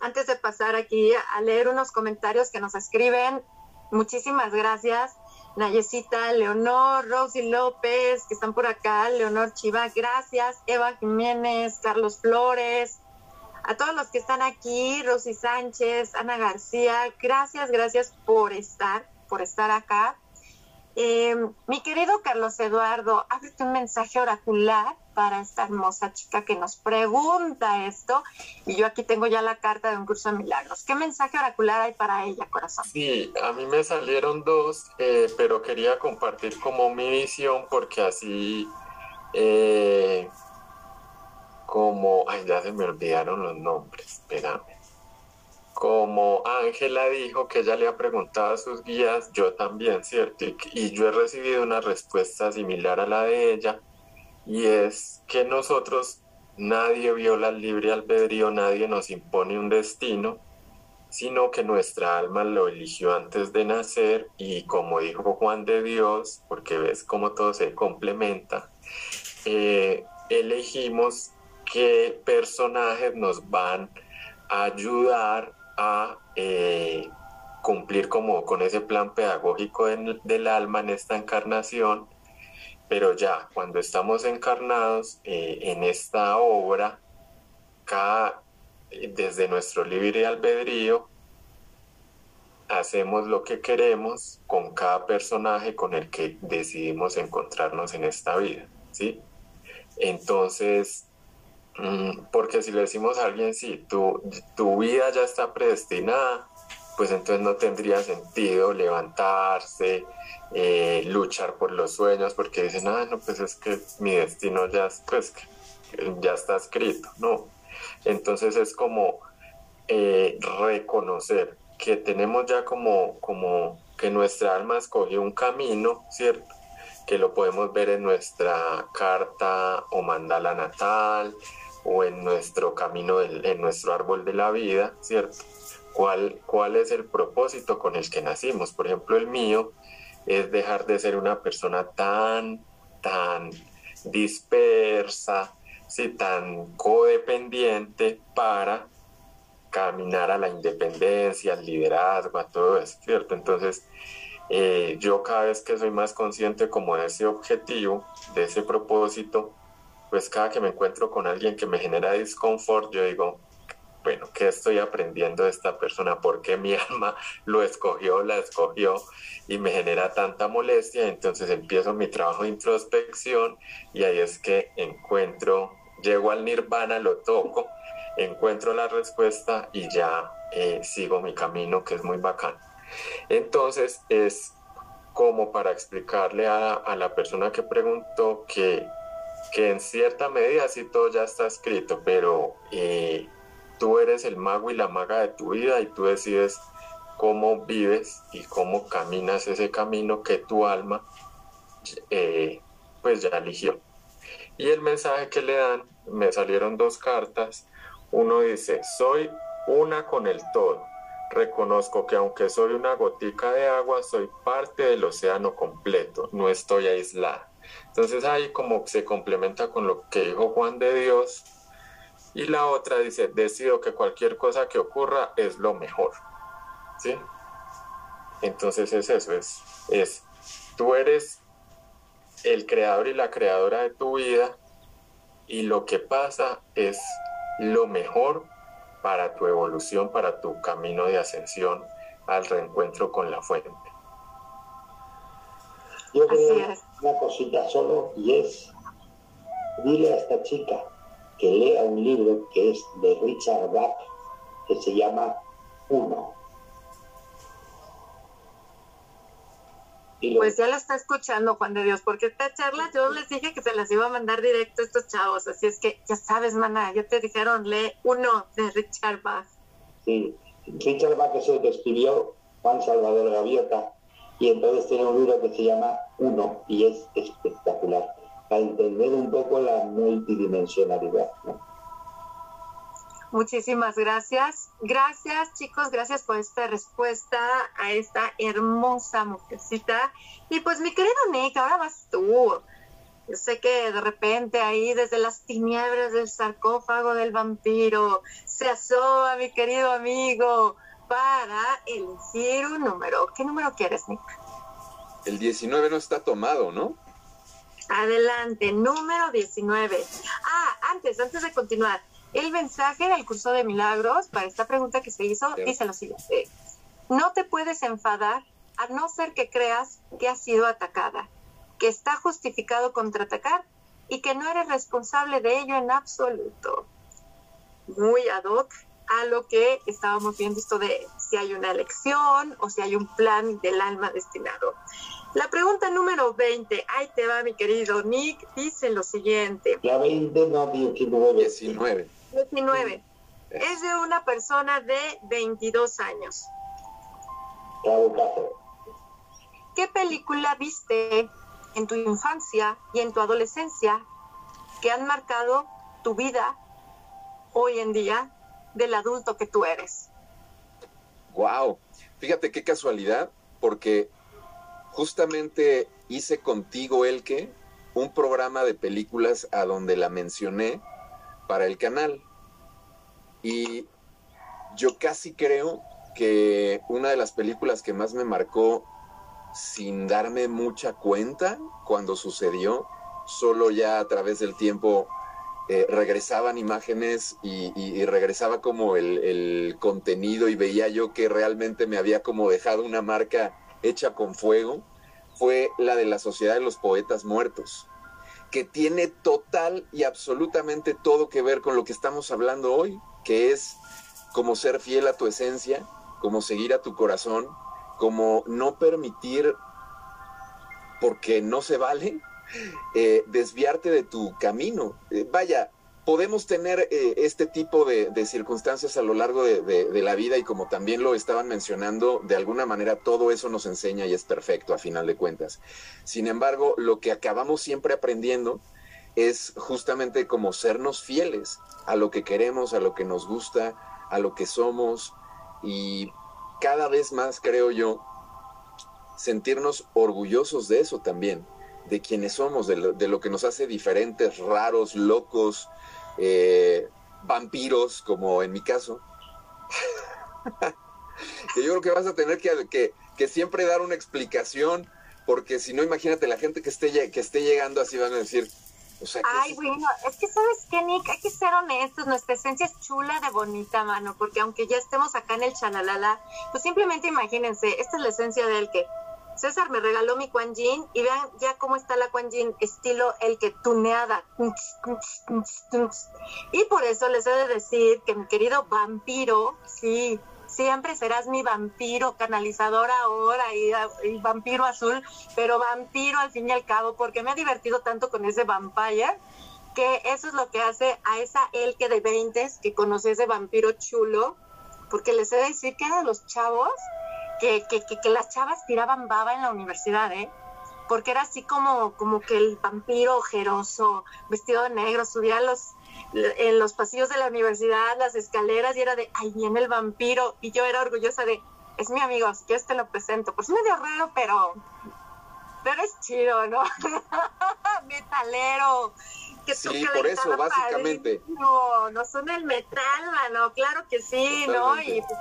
antes de pasar aquí a leer unos comentarios que nos escriben, muchísimas gracias. Nayecita, Leonor, Rosy López, que están por acá, Leonor Chiva, gracias, Eva Jiménez, Carlos Flores, a todos los que están aquí, Rosy Sánchez, Ana García, gracias, gracias por estar, por estar acá. Eh, mi querido Carlos Eduardo, ábrete un mensaje oracular para esta hermosa chica que nos pregunta esto. Y yo aquí tengo ya la carta de un curso de milagros. ¿Qué mensaje oracular hay para ella, corazón? Sí, a mí me salieron dos, eh, pero quería compartir como mi visión porque así, eh, como, ay, ya se me olvidaron los nombres, espérame como Ángela dijo que ella le ha preguntado a sus guías, yo también, ¿cierto? Y, yo he recibido una respuesta similar a la de ella, y es que nosotros, nadie viola el libre albedrío, nadie nos impone un destino, sino que nuestra alma lo eligió antes de nacer y como dijo Juan de Dios, porque ves cómo todo se complementa, eh, elegimos qué personajes nos van a ayudar a eh, cumplir como con ese plan pedagógico del alma en esta encarnación, pero ya cuando estamos encarnados eh, en esta obra, cada, desde nuestro libre albedrío, hacemos lo que queremos con cada personaje con el que decidimos encontrarnos en esta vida, ¿sí? Entonces, Mm, porque si le decimos a alguien, sí, tu, tu vida ya está predestinada, pues entonces no tendría sentido levantarse, eh, luchar por los sueños, porque dicen, ah, no, pues es que mi destino ya, pues, ya está escrito, ¿no? Entonces es como eh, reconocer que tenemos ya como, como que nuestra alma escogió un camino, ¿cierto? Que lo podemos ver en nuestra carta o mandala natal, o en nuestro camino, en nuestro árbol de la vida, ¿cierto? ¿Cuál, ¿Cuál es el propósito con el que nacimos? Por ejemplo, el mío es dejar de ser una persona tan, tan dispersa, ¿sí? tan codependiente para caminar a la independencia, al liderazgo, a todo eso, ¿cierto? Entonces, eh, yo cada vez que soy más consciente como de ese objetivo, de ese propósito, pues cada que me encuentro con alguien que me genera disconfort, yo digo, bueno, ¿qué estoy aprendiendo de esta persona? ¿Por qué mi alma lo escogió, la escogió y me genera tanta molestia? Entonces empiezo mi trabajo de introspección y ahí es que encuentro, llego al nirvana, lo toco, encuentro la respuesta y ya eh, sigo mi camino, que es muy bacán. Entonces es como para explicarle a, a la persona que preguntó que que en cierta medida sí todo ya está escrito, pero eh, tú eres el mago y la maga de tu vida y tú decides cómo vives y cómo caminas ese camino que tu alma eh, pues ya eligió. Y el mensaje que le dan, me salieron dos cartas. Uno dice, soy una con el todo. Reconozco que aunque soy una gotica de agua, soy parte del océano completo, no estoy aislada. Entonces ahí como se complementa con lo que dijo Juan de Dios. Y la otra dice, decido que cualquier cosa que ocurra es lo mejor. ¿Sí? Entonces es eso, es, es tú eres el creador y la creadora de tu vida y lo que pasa es lo mejor para tu evolución, para tu camino de ascensión al reencuentro con la fuente. Yo creo una cosita solo y es dile a esta chica que lea un libro que es de Richard Bach, que se llama Uno. Pues ya la está escuchando Juan de Dios, porque esta charla yo les dije que se las iba a mandar directo a estos chavos, así es que ya sabes, mana, ya te dijeron, lee uno de Richard Bach. Sí, Richard Bach es el que escribió Juan Salvador Gaviota, y entonces tiene un libro que se llama Uno, y es espectacular, para entender un poco la multidimensionalidad. Muchísimas gracias. Gracias, chicos, gracias por esta respuesta a esta hermosa mujercita. Y pues, mi querido Nick, ahora vas tú. Yo sé que de repente ahí desde las tinieblas del sarcófago del vampiro se asoma mi querido amigo para elegir un número. ¿Qué número quieres, Nick? El 19 no está tomado, ¿no? Adelante, número 19. Ah, antes, antes de continuar, el mensaje del curso de milagros para esta pregunta que se hizo dice lo siguiente. No te puedes enfadar a no ser que creas que has sido atacada, que está justificado contraatacar y que no eres responsable de ello en absoluto. Muy ad hoc a lo que estábamos viendo esto de si hay una elección o si hay un plan del alma destinado. La pregunta número 20, ahí te va mi querido Nick, dice lo siguiente. La 20, no, 19. 19. 19. Es de una persona de 22 años. ¿Qué película viste en tu infancia y en tu adolescencia que han marcado tu vida hoy en día del adulto que tú eres? Wow, fíjate qué casualidad, porque justamente hice contigo, Elke, un programa de películas a donde la mencioné para el canal. Y yo casi creo que una de las películas que más me marcó sin darme mucha cuenta cuando sucedió, solo ya a través del tiempo eh, regresaban imágenes y, regresaba como el, el, contenido y veía yo que realmente me había como dejado una marca hecha con fuego, fue la de la Sociedad de los Poetas Muertos que tiene total y absolutamente todo que ver con lo que estamos hablando hoy, que es como ser fiel a tu esencia, como seguir a tu corazón, como no permitir, porque no se vale, eh, desviarte de tu camino. Eh, vaya, podemos tener eh, este tipo de, circunstancias a lo largo de, la vida y como también lo estaban mencionando, de alguna manera todo eso nos enseña y es perfecto a final de cuentas. Sin embargo, lo que acabamos siempre aprendiendo es justamente como sernos fieles a lo que queremos, a lo que nos gusta, a lo que somos y cada vez más creo yo sentirnos orgullosos de eso también, de quienes somos, de lo que nos hace diferentes, raros, locos, eh, vampiros, como en mi caso. que yo creo que vas a tener que, que, siempre dar una explicación, porque si no, imagínate la gente que esté, que esté llegando así van a decir, Ay, bueno, es que sabes que, Nick, hay que ser honestos, nuestra esencia es chula de bonita, mano, porque aunque ya estemos acá en el chalalala, pues simplemente imagínense, esta es la esencia del que César me regaló mi Quan y vean ya cómo está la Quan estilo el que tuneada. Y por eso les he de decir que mi querido vampiro, sí, siempre serás mi vampiro canalizador ahora y, y, vampiro azul, pero vampiro al fin y al cabo, porque me ha divertido tanto con ese vampire que eso es lo que hace a esa Elke de 20 que conoce ese vampiro chulo, porque les he de decir que eran los chavos que, que, que, las chavas tiraban baba en la universidad, ¿eh? Porque era así como, como que el vampiro ojeroso, vestido de negro, subía los, en los pasillos de la universidad, las escaleras, y era de, ahí viene el vampiro. Y yo era orgullosa de, es mi amigo, si quieres te lo presento. Pues medio raro, pero, pero es chido, ¿no? Metalero. Que sí, por eso, básicamente. No, no son el metal, mano, claro que sí, ¿no? Y pues,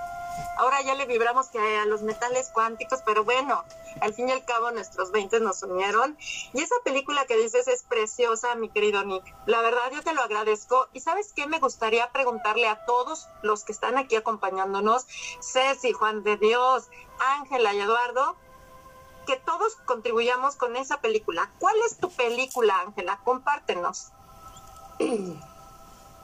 Ahora ya le vibramos que a los metales cuánticos, pero bueno, al fin y al cabo nuestros 20 nos unieron. Y esa película que dices es preciosa, mi querido Nick. La verdad yo te lo agradezco. Y sabes qué me gustaría preguntarle a todos los que están aquí acompañándonos, Ceci, Juan de Dios, Ángela y Eduardo, que todos contribuyamos con esa película. ¿Cuál es tu película, Ángela? Compártenos.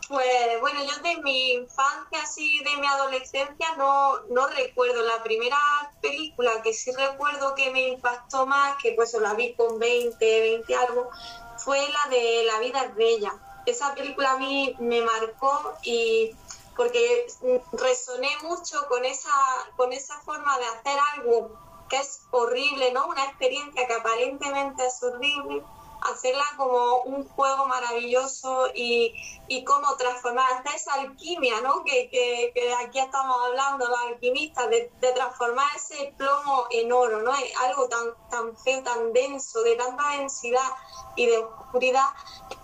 Pues bueno, yo de mi infancia, así de mi adolescencia, no, no recuerdo. La primera película que sí recuerdo que me impactó más, que pues la vi con 20, 20 algo, fue la de La vida es bella. Esa película a mí me marcó y porque resoné mucho con esa, con esa forma de hacer algo que es horrible, ¿no? Una experiencia que aparentemente es horrible, hacerla como un juego maravilloso y, y cómo transformar esa alquimia, ¿no? Que, que, aquí estamos hablando, los alquimistas, de, transformar ese plomo en oro, ¿no? algo tan, tan feo, tan denso, de tanta densidad y de oscuridad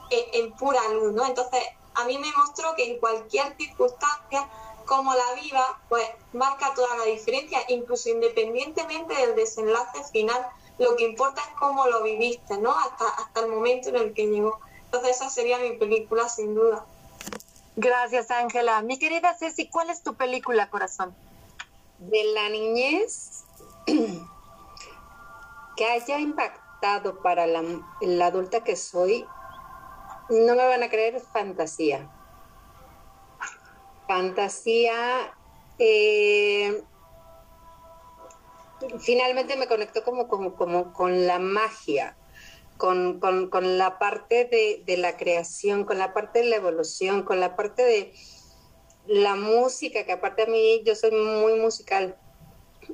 en, en pura luz, ¿no? Entonces, a mí me mostró que en cualquier circunstancia como la viva, pues marca toda la diferencia, incluso independientemente del desenlace final, lo que importa es cómo lo viviste, ¿no? Hasta, hasta el momento en el que llegó. Entonces esa sería mi película, sin duda. Gracias, Ángela. Mi querida Ceci, ¿cuál es tu película, corazón? De la niñez que haya impactado para la, la adulta que soy, no me van a creer, fantasía. Fantasía, eh, finalmente me conectó como, como, como con la magia, con, con, la parte de, de, la creación, con la parte de la evolución, con la parte de la música, que aparte a mí yo soy muy musical.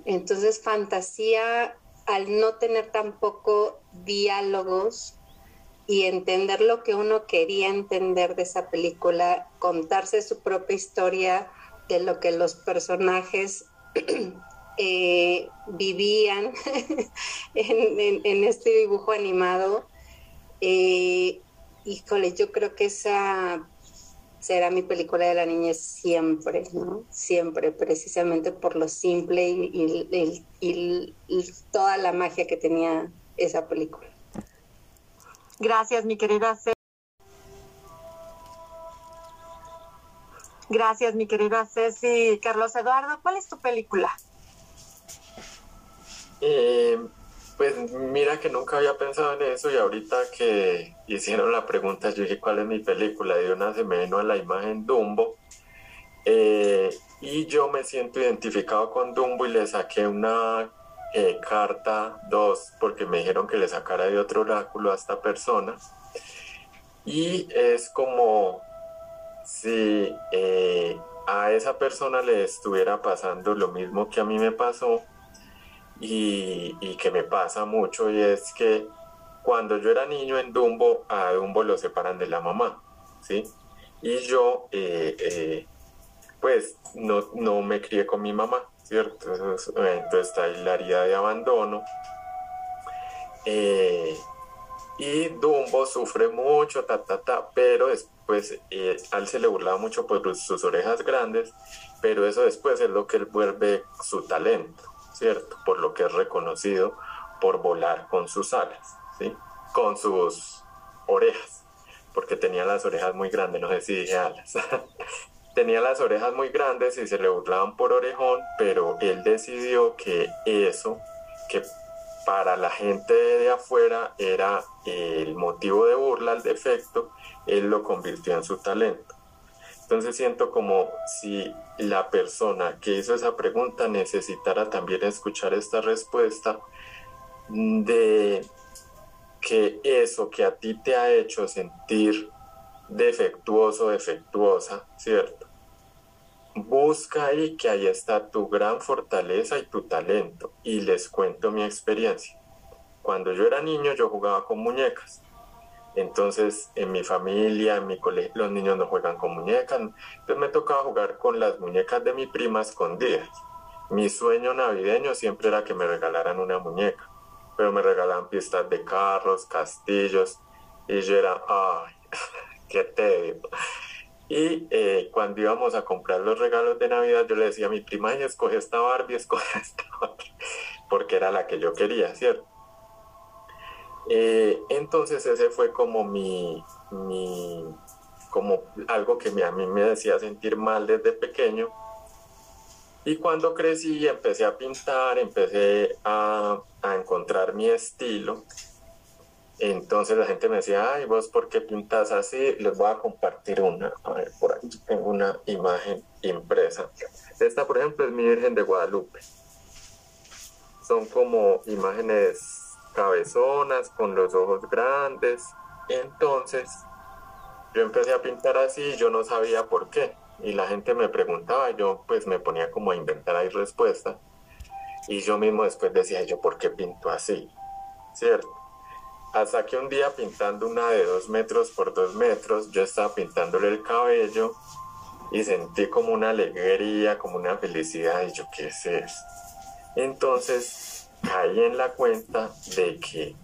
Entonces, fantasía, al no tener tampoco diálogos, y entender lo que uno quería entender de esa película, contarse su propia historia de lo que los personajes eh, vivían en, este dibujo animado. Eh, híjole, yo creo que esa será mi película de la niñez siempre, ¿no? Siempre, precisamente por lo simple y toda la magia que tenía esa película. Gracias, mi querida Ceci. Gracias, mi querida Ceci. Carlos Eduardo, ¿cuál es tu película? Eh, pues mira que nunca había pensado en eso y ahorita que hicieron la pregunta yo dije cuál es mi película y una se me vino a la imagen Dumbo eh, y yo me siento identificado con Dumbo y le saqué una eh, carta 2 porque me dijeron que le sacara de otro oráculo a esta persona. Y es como si eh, a esa persona le estuviera pasando lo mismo que a mí me pasó y, que me pasa mucho y es que cuando yo era niño en Dumbo, a Dumbo lo separan de la mamá, ¿sí? Y yo, eh, pues, no, no me crié con mi mamá. ¿Cierto? Entonces está herida de abandono. Eh, y Dumbo sufre mucho, ta, ta, ta, pero después eh, él se le burlaba mucho por sus orejas grandes, pero eso después es lo que él vuelve su talento, ¿cierto? Por lo que es reconocido por volar con sus alas, ¿sí? Con sus orejas, porque tenía las orejas muy grandes, no sé si dije alas. tenía las orejas muy grandes y se le burlaban por orejón, pero él decidió que eso, que para la gente de afuera era el motivo de burla, el defecto, él lo convirtió en su talento. Entonces siento como si la persona que hizo esa pregunta necesitara también escuchar esta respuesta de que eso que a ti te ha hecho sentir defectuoso, defectuosa, ¿cierto? Busca ahí que ahí está tu gran fortaleza y tu talento. Y les cuento mi experiencia. Cuando yo era niño yo jugaba con muñecas. Entonces en mi familia, en mi colegio, los niños no juegan con muñecas. Entonces me tocaba jugar con las muñecas de mi prima escondidas. Mi sueño navideño siempre era que me regalaran una muñeca. Pero me regalaban pistas de carros, castillos. Y yo era, ay, qué tedio. Y eh, cuando íbamos a comprar los regalos de Navidad, yo le decía a mi prima, escoge esta Barbie, escoge esta Barbie, porque era la que yo quería, ¿cierto? Eh, entonces ese fue como mi, mi, como algo que a mí me decía sentir mal desde pequeño. Y cuando crecí empecé a pintar, empecé a, a encontrar mi estilo, Entonces la gente me decía, ay, vos, ¿por qué pintas así? Les voy a compartir una. A ver, por aquí tengo una imagen impresa. Esta, por ejemplo, es mi Virgen de Guadalupe. Son como imágenes cabezonas, con los ojos grandes. Entonces, yo empecé a pintar así yo no sabía por qué. Y la gente me preguntaba, yo pues me ponía como a inventar ahí respuesta. Y yo mismo después decía, yo, ¿por qué pinto así? ¿Cierto? Hasta que un día pintando una de dos metros por dos metros, yo estaba pintándole el cabello y sentí como una alegría, como una felicidad, y yo, ¿qué es eso? Entonces caí en la cuenta de que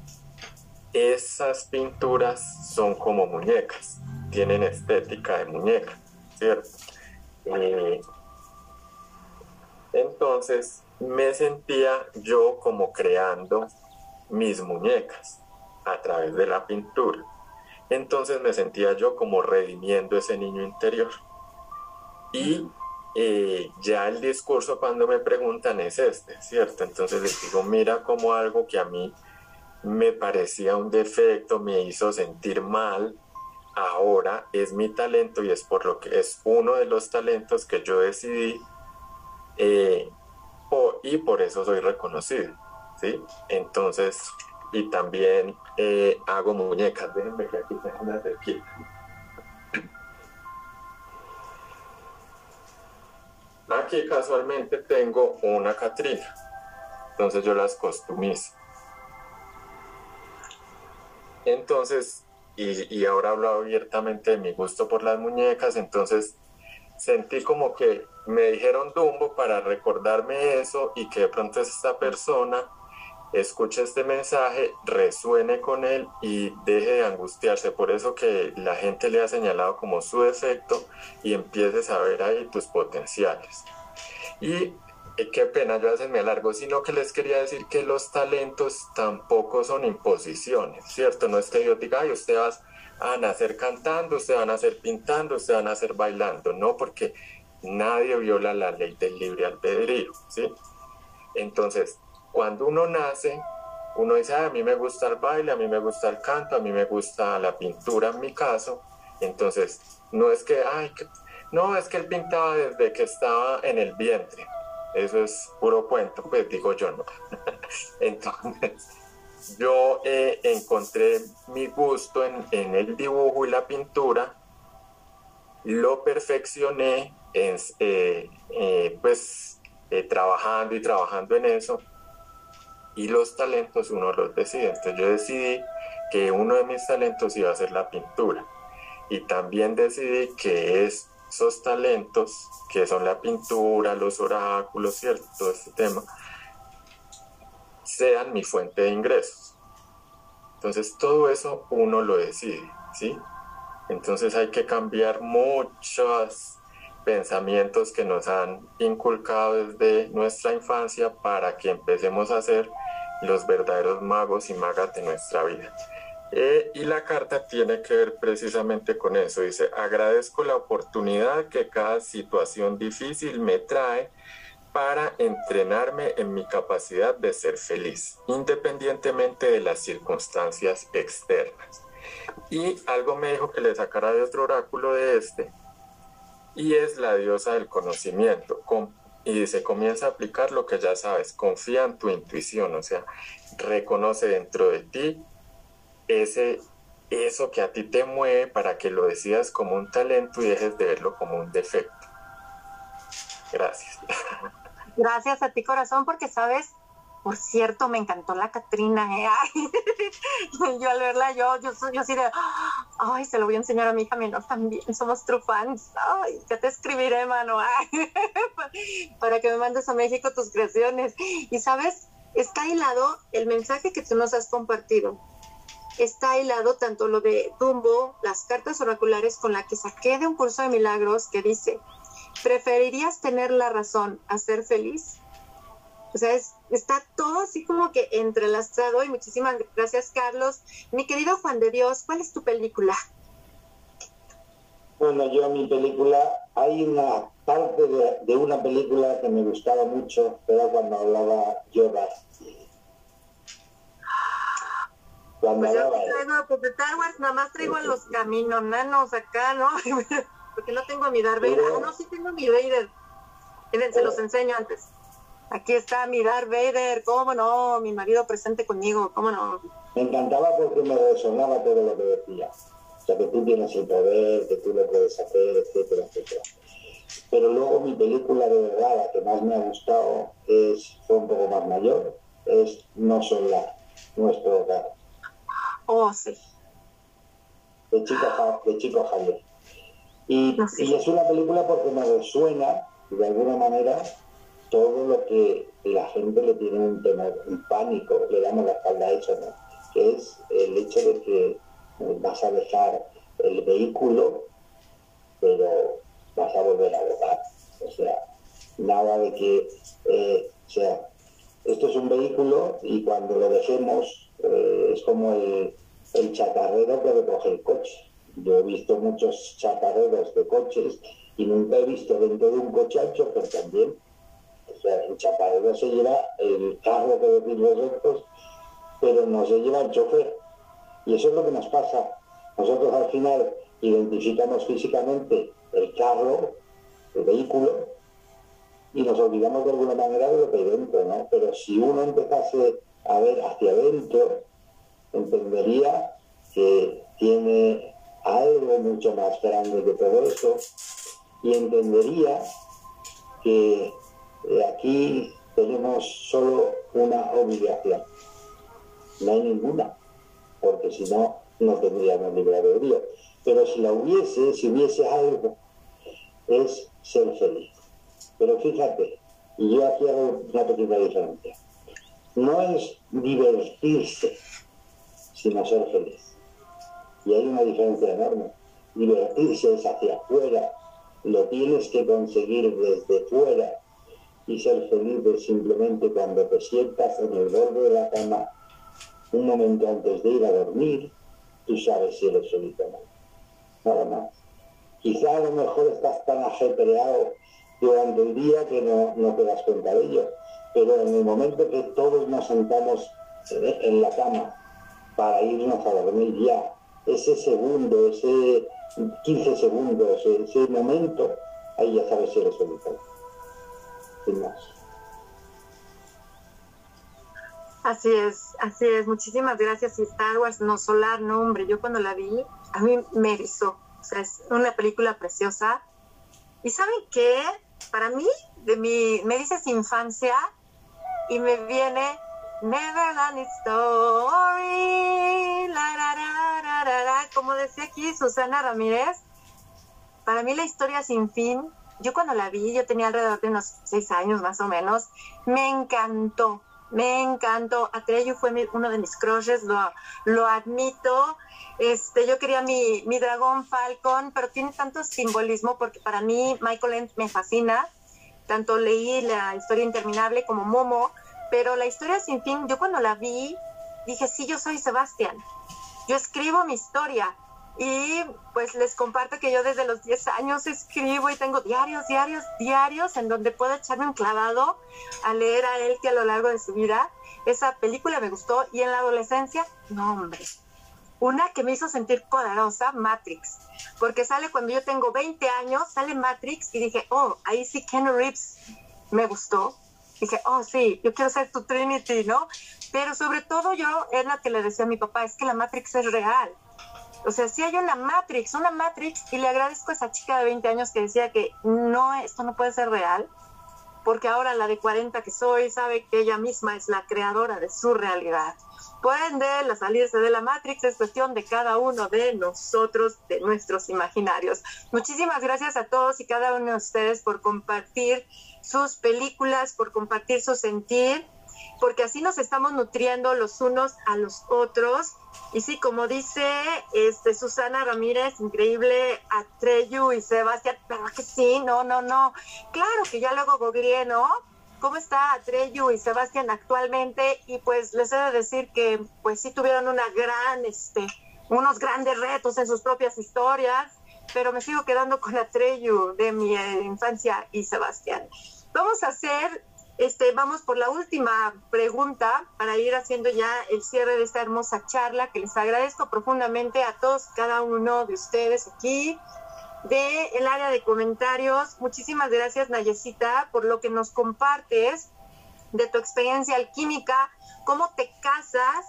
esas pinturas son como muñecas, tienen estética de muñeca, ¿cierto? Eh, entonces me sentía yo como creando mis muñecas a través de la pintura. Entonces me sentía yo como redimiendo ese niño interior. Y eh, ya el discurso cuando me preguntan es este, ¿cierto? Entonces les digo, mira como algo que a mí me parecía un defecto, me hizo sentir mal, ahora es mi talento y es por lo que es uno de los talentos que yo decidí eh, y por eso soy reconocido, ¿sí? Entonces, y también eh, hago muñecas. Déjenme que aquí tengo una cerquita. Aquí casualmente tengo una Catrina. Entonces yo las costumizo. Entonces, y, y ahora hablo abiertamente de mi gusto por las muñecas, entonces sentí como que me dijeron Dumbo para recordarme eso y que de pronto esta persona escuche este mensaje, resuene con él y deje de angustiarse. Por eso que la gente le ha señalado como su defecto y empieces a ver ahí tus potenciales. Y eh, qué pena, yo hacen me alargo, sino que les quería decir que los talentos tampoco son imposiciones, ¿cierto? No es que yo diga, ay, usted va a nacer cantando, usted va a nacer pintando, usted va a nacer bailando, no, porque nadie viola la ley del libre albedrío, ¿sí? Entonces, cuando uno nace, uno dice, a mí me gusta el baile, a mí me gusta el canto, a mí me gusta la pintura en mi caso. Entonces, no es que, ay, no, es que él pintaba desde que estaba en el vientre. Eso es puro cuento, pues digo yo no. Entonces, yo eh, encontré mi gusto en, el dibujo y la pintura, lo perfeccioné, eh, eh, pues trabajando y trabajando en eso y los talentos uno los decide. Entonces yo decidí que uno de mis talentos iba a ser la pintura y también decidí que esos talentos, que son la pintura, los oráculos, ¿cierto? Todo este tema, sean mi fuente de ingresos. Entonces todo eso uno lo decide, ¿sí? Entonces hay que cambiar muchos pensamientos que nos han inculcado desde nuestra infancia para que empecemos a ser los verdaderos magos y magas de nuestra vida. Eh, y la carta tiene que ver precisamente con eso. Dice, agradezco la oportunidad que cada situación difícil me trae para entrenarme en mi capacidad de ser feliz, independientemente de las circunstancias externas. Y algo me dijo que le sacara de otro oráculo de este, y es la diosa del conocimiento. Y se comienza a aplicar lo que ya sabes, confía en tu intuición, o sea, reconoce dentro de ti ese, eso que a ti te mueve para que lo decidas como un talento y dejes de verlo como un defecto. Gracias. Gracias a ti, corazón, porque sabes, por cierto, me encantó la Catrina, ¿eh? yo al verla, yo, yo, yo así de, ay, se lo voy a enseñar a mi hija menor también, somos true fans, ay, ya te escribiré, mano, para que me mandes a México tus creaciones. Y sabes, está hilado el mensaje que tú nos has compartido. Está hilado tanto lo de Dumbo, las cartas oraculares con la que saqué de un curso de milagros que dice, ¿preferirías tener la razón a ser feliz? O sea, está todo así como que entrelazado y muchísimas gracias, Carlos. Mi querido Juan de Dios, ¿cuál es tu película? Bueno, yo mi película, hay una parte de, una película que me gustaba mucho, era cuando hablaba Yoda. Cuando Pues yo hablaba él. traigo, pues de Star Wars nada más traigo a los caminonanos acá, ¿no? Porque no tengo mi Darth Vader. Ah, no, sí tengo mi Vader. Miren, se los enseño antes. Aquí está mi Darth Vader, cómo no, mi marido presente conmigo, cómo no. Me encantaba porque me resonaba todo lo que decía. O sea, que tú tienes el poder, que tú lo puedes hacer, etcétera, etcétera. Pero luego mi película de verdad, la que más me ha gustado, es, fue un poco más mayor, es No Solar, Nuestro Hogar, Oh, sí. de Chico, de Chico Javier. Y, No sé. y es una película porque me resuena, de alguna manera, todo lo que la gente le tiene un temor, un pánico, le damos la espalda a eso, ¿no? Que es el hecho de que vas a dejar el vehículo, pero vas a volver a votar. O sea, nada de que, eh, o sea, esto es un vehículo y cuando lo dejemos eh, es como el, el chatarrero que recoge el coche. Yo he visto muchos chatarreros de coches y nunca he visto dentro de un coche al chofer también. O sea, el chatarrero se lleva el carro que decir vosotros, pero no se lleva el chofer. Y eso es lo que nos pasa. Nosotros al final identificamos físicamente el carro, el vehículo, y nos olvidamos de alguna manera de lo que hay dentro, ¿no? Pero si uno empezase a ver hacia adentro, entendería que tiene algo mucho más grande que todo eso y entendería que aquí tenemos solo una obligación. No hay ninguna, porque si no, no tendríamos libre albedrío. Pero si la hubiese, si hubiese algo, es ser feliz. Pero fíjate, y yo aquí hago una pequeña diferencia. No es divertirse, sino ser feliz. Y hay una diferencia enorme. Divertirse es hacia afuera, lo tienes que conseguir desde fuera y ser feliz es simplemente cuando te sientas en el borde de la cama un momento antes de ir a dormir, tú sabes si eres feliz o no. Nada más. Quizá a lo mejor estás tan ajetreado durante el día que no, no te das cuenta de ello. Pero en el momento que todos nos sentamos en la cama para irnos a dormir ya, ese segundo, ese 15 segundos, ese momento, ahí ya sabes si eres feliz. Así es, así es. Muchísimas gracias. Y Star Wars, no solar, no, hombre. Yo cuando la vi, a mí me erizó. O sea, es una película preciosa. ¿Y saben qué? Para mí, de mi, me dices infancia y me viene Neverland Story. La, la, la. Como decía aquí Susana Ramírez, para mí la historia sin fin, yo cuando la vi, yo tenía alrededor de unos seis años más o menos, me encantó, me encantó. Atreyu fue mi- uno de mis crushes, lo, lo admito. Este, yo quería mi, mi dragón Falcon, pero tiene tanto simbolismo porque para mí Michael Ent me fascina. Tanto leí la historia interminable como Momo, pero la historia sin fin, yo cuando la vi, dije, sí, yo soy Sebastián. Yo escribo mi historia. Y pues les comparto que yo desde los 10 años escribo y tengo diarios, diarios, diarios en donde puedo echarme un clavado a leer a él que a lo largo de su vida esa película me gustó y en la adolescencia, no hombre. Una que me hizo sentir poderosa, Matrix, porque sale cuando yo tengo 20 años, sale Matrix y dije, oh, ahí sí Keanu Reeves me gustó. Dije, oh, sí, yo quiero ser tu Trinity, ¿no? Pero sobre todo yo, es la que le decía a mi papá, es que la Matrix es real. O sea, sí hay una Matrix, una Matrix, y le agradezco a esa chica de 20 años que decía que no, esto no puede ser real, porque ahora la de 40 que soy sabe que ella misma es la creadora de su realidad. Por ende, la salirse de la Matrix es cuestión de cada uno de nosotros, de nuestros imaginarios. Muchísimas gracias a todos y cada uno de ustedes por compartir sus películas, por compartir su sentir, porque así nos estamos nutriendo los unos a los otros. Y sí, como dice este, Susana Ramírez, increíble Atreyu y Sebastián, pero que sí, no, no, no. Claro que ya luego googleé, ¿no? ¿Cómo está Atreyu y Sebastián actualmente? Y pues les he de decir que pues sí tuvieron una gran, este, unos grandes retos en sus propias historias, pero me sigo quedando con Atreyu de mi eh, infancia y Sebastián. Vamos a hacer Este, vamos por la última pregunta para ir haciendo ya el cierre de esta hermosa charla que les agradezco profundamente a todos, cada uno de ustedes aquí de área de comentarios. Muchísimas gracias Nayecita por lo que nos compartes de tu experiencia alquímica, cómo te casas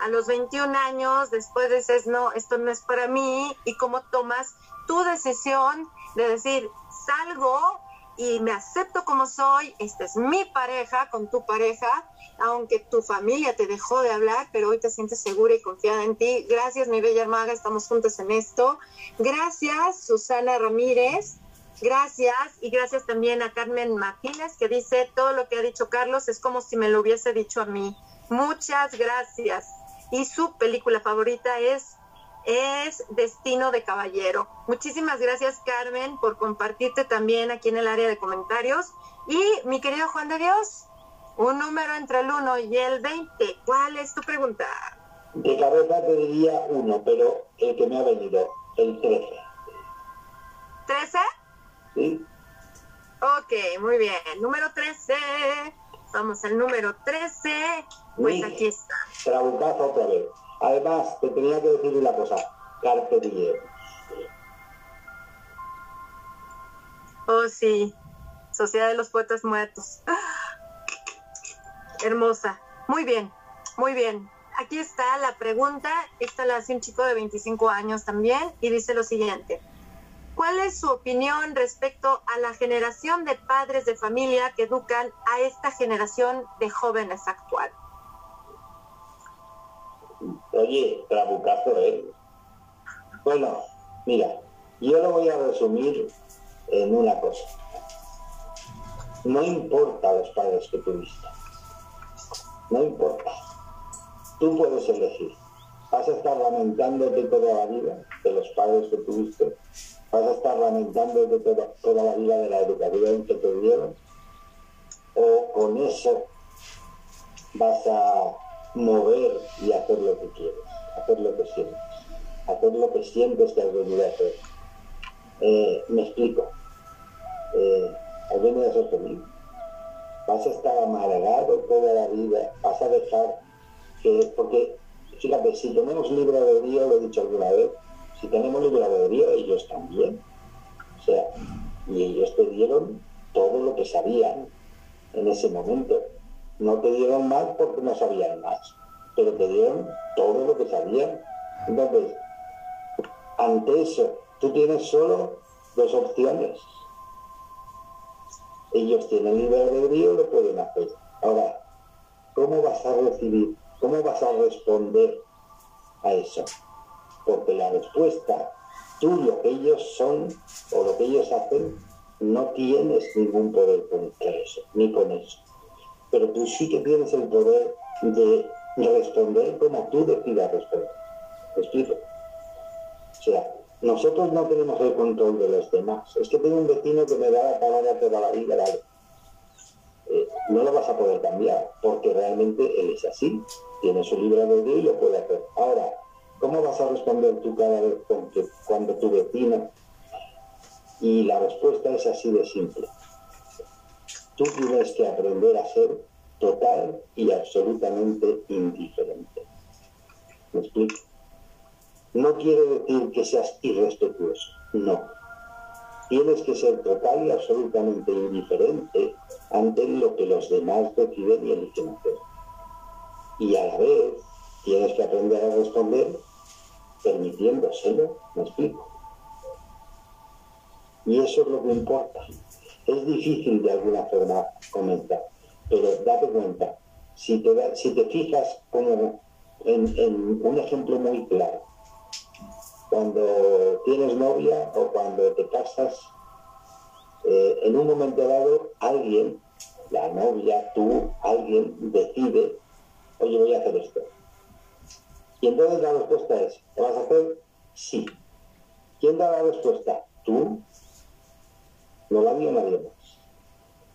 a los 21 años, después dices, no, esto no es para mí, y cómo tomas tu decisión de decir, salgo y me acepto como soy, esta es mi pareja con tu pareja, aunque tu familia te dejó de hablar, pero hoy te sientes segura y confiada en ti. Gracias, mi bella hermana, estamos juntos en esto. Gracias, Susana Ramírez. Gracias y gracias también a Carmen Martínez que dice todo lo que ha dicho Carlos es como si me lo hubiese dicho a mí. Muchas gracias. Y su película favorita es es Destino de Caballero. Muchísimas gracias, Carmen, por compartirte también aquí en el área de comentarios. Y mi querido Juan de Dios, un número entre el 1 y el 20. ¿Cuál es tu pregunta? De cabeza te diría uno, pero el que me ha venido, el 13. ¿13? ¿Sí? Ok, muy bien. Número 13. Vamos al número 13. Pues aquí está. Trabucazo otra vez. Además, te tenía que decir una cosa, carpe diem. Oh, sí, Sociedad de los Poetas Muertos. Hermosa. Muy bien, muy bien. Aquí está la pregunta. Esta la hace un chico de 25 años también y dice lo siguiente. ¿Cuál es su opinión respecto a la generación de padres de familia que educan a esta generación de jóvenes actual? Oye, trabucazo ¿eh? Bueno, mira, yo lo voy a resumir en una cosa. No importa los padres que tuviste. No importa. Tú puedes elegir. Vas a estar lamentándote toda la vida de los padres que tuviste. Vas a estar lamentándote toda, toda la vida de la educación que te dieron. O con eso vas a mover y hacer lo que quieres, hacer lo que sientes, hacer lo que sientes que has venido a hacer. Eh, me explico. Eh, has venido a ser feliz. Vas a estar amargado toda la vida, vas a dejar que, porque fíjate, si tenemos libre albedrío, lo he dicho alguna vez, si tenemos libre albedrío, ellos también. O sea, y ellos te dieron todo lo que sabían en ese momento no te dieron más porque no sabían más, pero te dieron todo lo que sabían. Entonces, ante eso, tú tienes solo dos opciones. Ellos tienen libre albedrío y lo pueden hacer. Ahora, ¿cómo vas a recibir? ¿Cómo vas a responder a eso? Porque la respuesta, tú lo que ellos son o lo que ellos hacen, no tienes ningún poder con eso, ni con eso pero tú sí que tienes el poder de responder como tú decidas responder. ¿Me? O sea, nosotros no tenemos el control de los demás. Es que tengo un vecino que me da la palabra toda la vida, vale. Eh, no lo vas a poder cambiar, porque realmente él es así, tiene su libre albedrío y lo puede hacer. Ahora, ¿cómo vas a responder tú cada vez con que, cuando tu vecino? Y la respuesta es así de simple tú tienes que aprender a ser total y absolutamente indiferente. ¿Me explico? No quiere decir que seas irrespetuoso, no. Tienes que ser total y absolutamente indiferente ante lo que los demás deciden y eligen hacer. Y a la vez tienes que aprender a responder permitiéndoselo, ¿me explico? Y eso es lo que importa. Es difícil de alguna forma comentar, pero date cuenta, si te, si te fijas como en, un ejemplo muy claro, cuando tienes novia o cuando te casas, eh, en un momento dado alguien, la novia, tú, alguien decide, oye, voy a hacer esto. Y entonces la respuesta es, ¿lo vas a hacer? Sí. ¿Quién da la respuesta? Tú no la vio nadie más.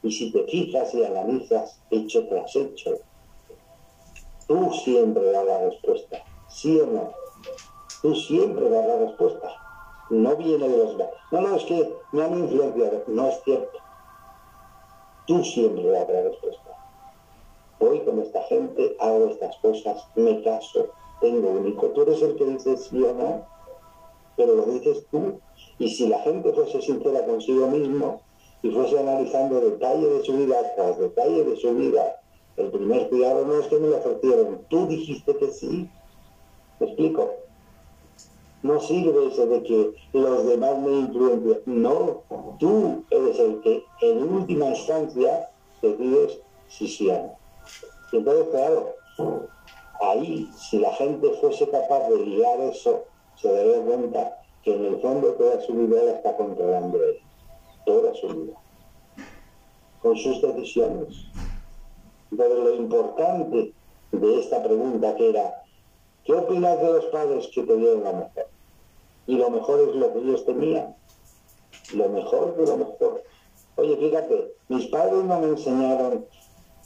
Y si te fijas y analizas hecho tras hecho, tú siempre das la respuesta, sí o no. Tú siempre das la respuesta. No viene de los demás. No, no, es que me han influenciado. No es cierto. Tú siempre das la respuesta. Voy con esta gente, hago estas cosas, me caso, tengo un hijo. Tú eres el que dices sí o no, pero lo dices tú. Y si la gente fuese sincera consigo mismo y fuese analizando detalle de su vida tras detalle de su vida, el primer cuidado no es que me lo ofrecieron, tú dijiste que sí. ¿Me explico? No sirve eso de que los demás me influencian. No, tú eres el que en última instancia decides si sí o no. Y entonces, claro, ahí, si la gente fuese capaz de ligar eso, se daría cuenta que en el fondo toda su vida la está controlando él. Toda su vida. Con sus decisiones. Entonces, lo importante de esta pregunta que era, ¿qué opinas de los padres que te dieron la mejor? y lo mejor es lo que ellos tenían. Lo mejor de lo mejor. Oye, fíjate, mis padres no me enseñaron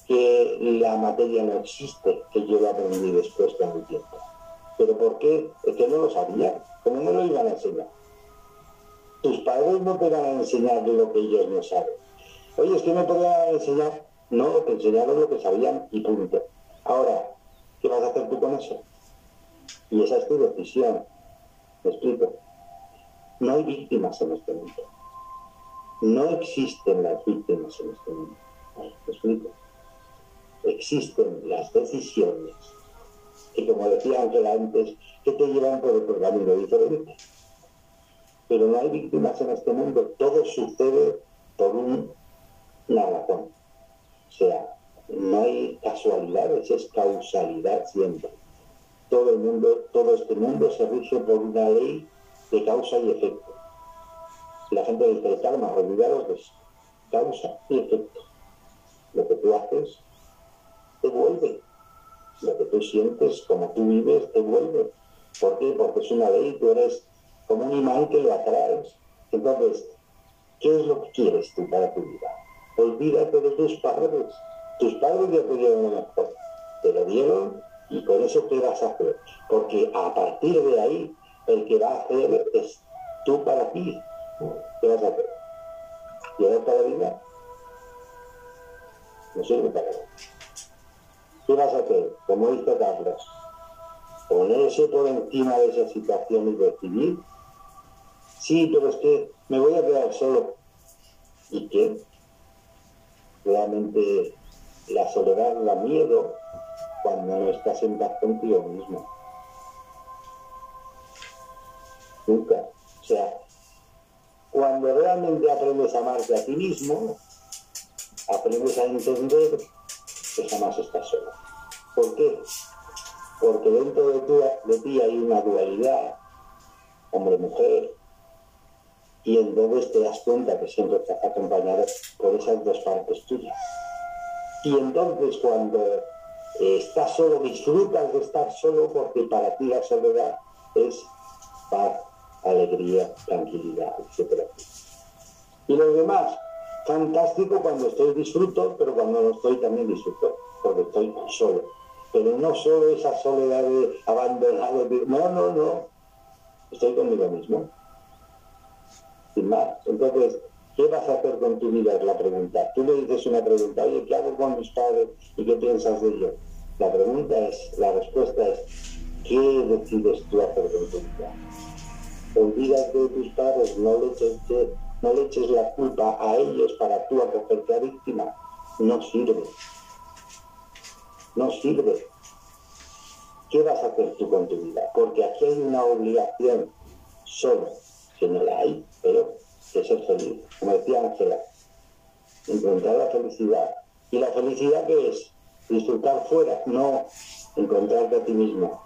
que la materia no existe, que yo lo aprendí después con el tiempo. ¿Pero por qué? Es que no lo sabía. ¿Cómo me lo iban a enseñar? Tus padres no te van a enseñar lo que ellos no saben. Oye, es que me podían enseñar. No, te enseñaron lo que sabían y punto. Ahora, ¿qué vas a hacer tú con eso? Y esa es tu decisión. ¿Me explico? No hay víctimas en este mundo. No existen las víctimas en este mundo. ¿Me explico? Existen las decisiones que, como decía Ángela antes, que te llevan por otro camino diferente. Pero no hay víctimas en este mundo. Todo sucede por un, una razón. O sea, no hay casualidades, es causalidad siempre todo el mundo, todo este mundo se rige por una ley de causa y efecto. La gente dice el karma, olvidaros de eso. Causa y efecto. Lo que tú haces te vuelve. Lo que tú sientes, como tú vives, te vuelve. ¿Por qué? Porque es una ley, tú eres como un imán que lo atraes. Entonces, ¿qué es lo que quieres tú para tu vida? Olvídate de tus padres. Tus padres ya te dieron lo mejor. Te lo dieron y por eso, ¿qué vas a hacer? Porque a partir de ahí, el que va a hacer es tú para ti. ¿Qué vas a hacer? ¿Llegar para la vida? No sirve para nada. ¿Qué vas a hacer? Como dice Carlos, ponerse por encima de esa situación y decidir. Sí, pero es que me voy a quedar solo. ¿Y qué? Realmente la soledad, la miedo, cuando no estás en paz contigo mismo. Nunca. O sea, cuando realmente aprendes a amarte a ti mismo, aprendes a entender que jamás estás solo. ¿Por qué? Porque dentro de, de ti hay una dualidad, hombre-mujer, y entonces te das cuenta que siempre estás acompañado por esas dos partes tuyas. Y entonces cuando estás solo, disfrutas de estar solo porque para ti la soledad es paz, alegría, tranquilidad, etc. Y los demás, fantástico cuando estoy disfruto, pero cuando no estoy también disfruto, porque estoy solo. Pero no solo esa soledad de abandonado, no, no, no, estoy conmigo mismo. Sin más. Entonces, ¿Qué vas a hacer con tu vida? Es la pregunta. Tú le dices una pregunta, oye, ¿qué hago con mis padres y qué piensas de ellos? La pregunta es, la respuesta es, ¿qué decides tú hacer con tu vida? Olvídate de tus padres, no le, eches, no le eches la culpa a ellos para tú acogerte a víctima. No sirve. No sirve. ¿Qué vas a hacer tú con tu vida? Porque aquí hay una obligación solo, que no la hay, pero de ser feliz. Como decía Ángela, encontrar la felicidad. ¿Y la felicidad qué es? Disfrutar fuera, no encontrarte a ti mismo.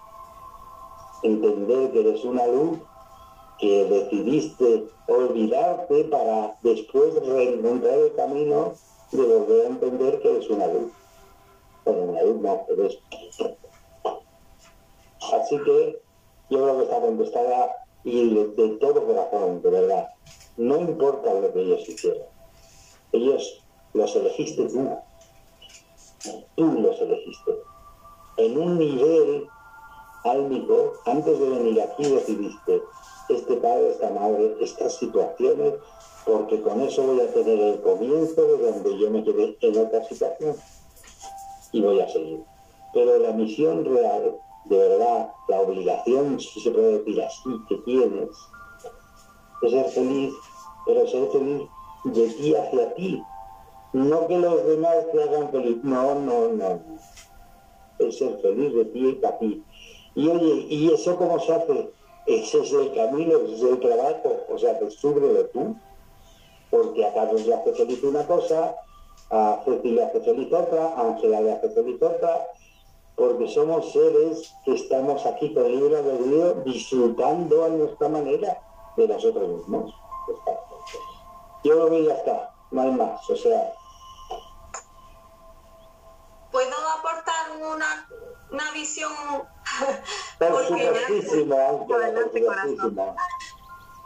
Entender que eres una luz que decidiste olvidarte para después reencontrar el camino de volver a entender que eres una luz. Bueno, una luz no, eres. Así que yo creo que está contestada y de todo corazón, de verdad. No importa lo que ellos hicieron. Ellos los elegiste tú. Tú los elegiste. En un nivel álmico, antes de venir aquí decidiste, este padre, esta madre, estas situaciones, porque con eso voy a tener el comienzo de donde yo me quedé en otra situación y voy a seguir. Pero la misión real, de verdad, la obligación, si se puede decir así, que tienes, es ser feliz, pero ser feliz de ti hacia ti. No que los demás te hagan feliz, no, no, no. Es ser feliz de ti para ti. Y oye, ¿y eso cómo se hace? Ese es el camino, ese es el trabajo, o sea, de tú, porque a Carlos le hace feliz una cosa, a Ceci le hace feliz otra, a Ángela le hace feliz otra, porque somos seres que estamos aquí con libro Dios disfrutando a nuestra manera de nosotros mismos. Yo lo veo y ya está, no hay más, o sea. ¿Puedo aportar una, una visión?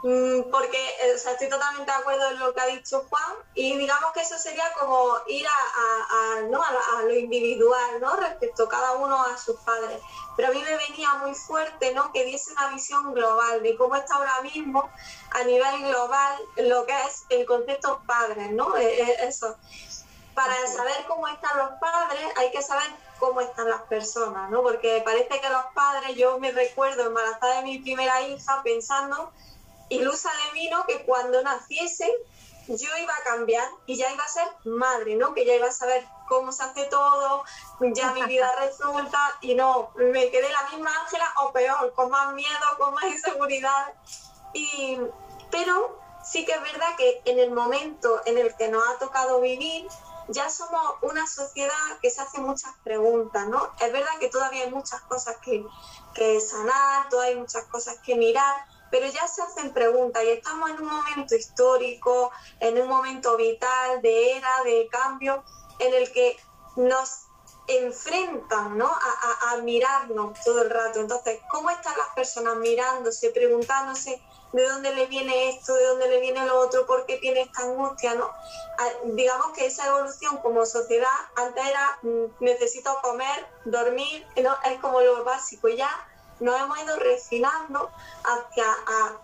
Porque, porque eh, estoy totalmente de acuerdo en lo que ha dicho Juan y digamos que eso sería como ir a, lo individual ¿no? respecto a cada uno a sus padres. Pero a mí me venía muy fuerte ¿no? que diese una visión global de cómo está ahora mismo a nivel global lo que es el concepto padres, ¿no? Eh, eh, eso. Para saber cómo están los padres hay que saber cómo están las personas, ¿no? Porque parece que los padres, yo me recuerdo embarazada de mi primera hija pensando ilusa de mí, ¿no? Que cuando naciese yo iba a cambiar y ya iba a ser madre, ¿no? Que ya iba a saber cómo se hace todo, ya mi vida resulta y no, me quedé la misma Ángela o peor, con más miedo, con más inseguridad. Y, pero sí que es verdad que en el momento en el que nos ha tocado vivir, ya somos una sociedad que se hace muchas preguntas, ¿no? Es verdad que todavía hay muchas cosas que, que sanar, todavía hay muchas cosas que mirar, pero ya se hacen preguntas y estamos en un momento histórico, en un momento vital, de era, de cambio, en el que nos enfrentan ¿no? a, mirarnos todo el rato. Entonces, ¿cómo están las personas mirándose, preguntándose de dónde le viene esto, de dónde le viene lo otro, por qué tiene esta angustia? ¿no? Ah, digamos que esa evolución como sociedad antes era mm, necesito comer, dormir, ¿no? es como lo básico. Ya nos hemos ido refinando hacia a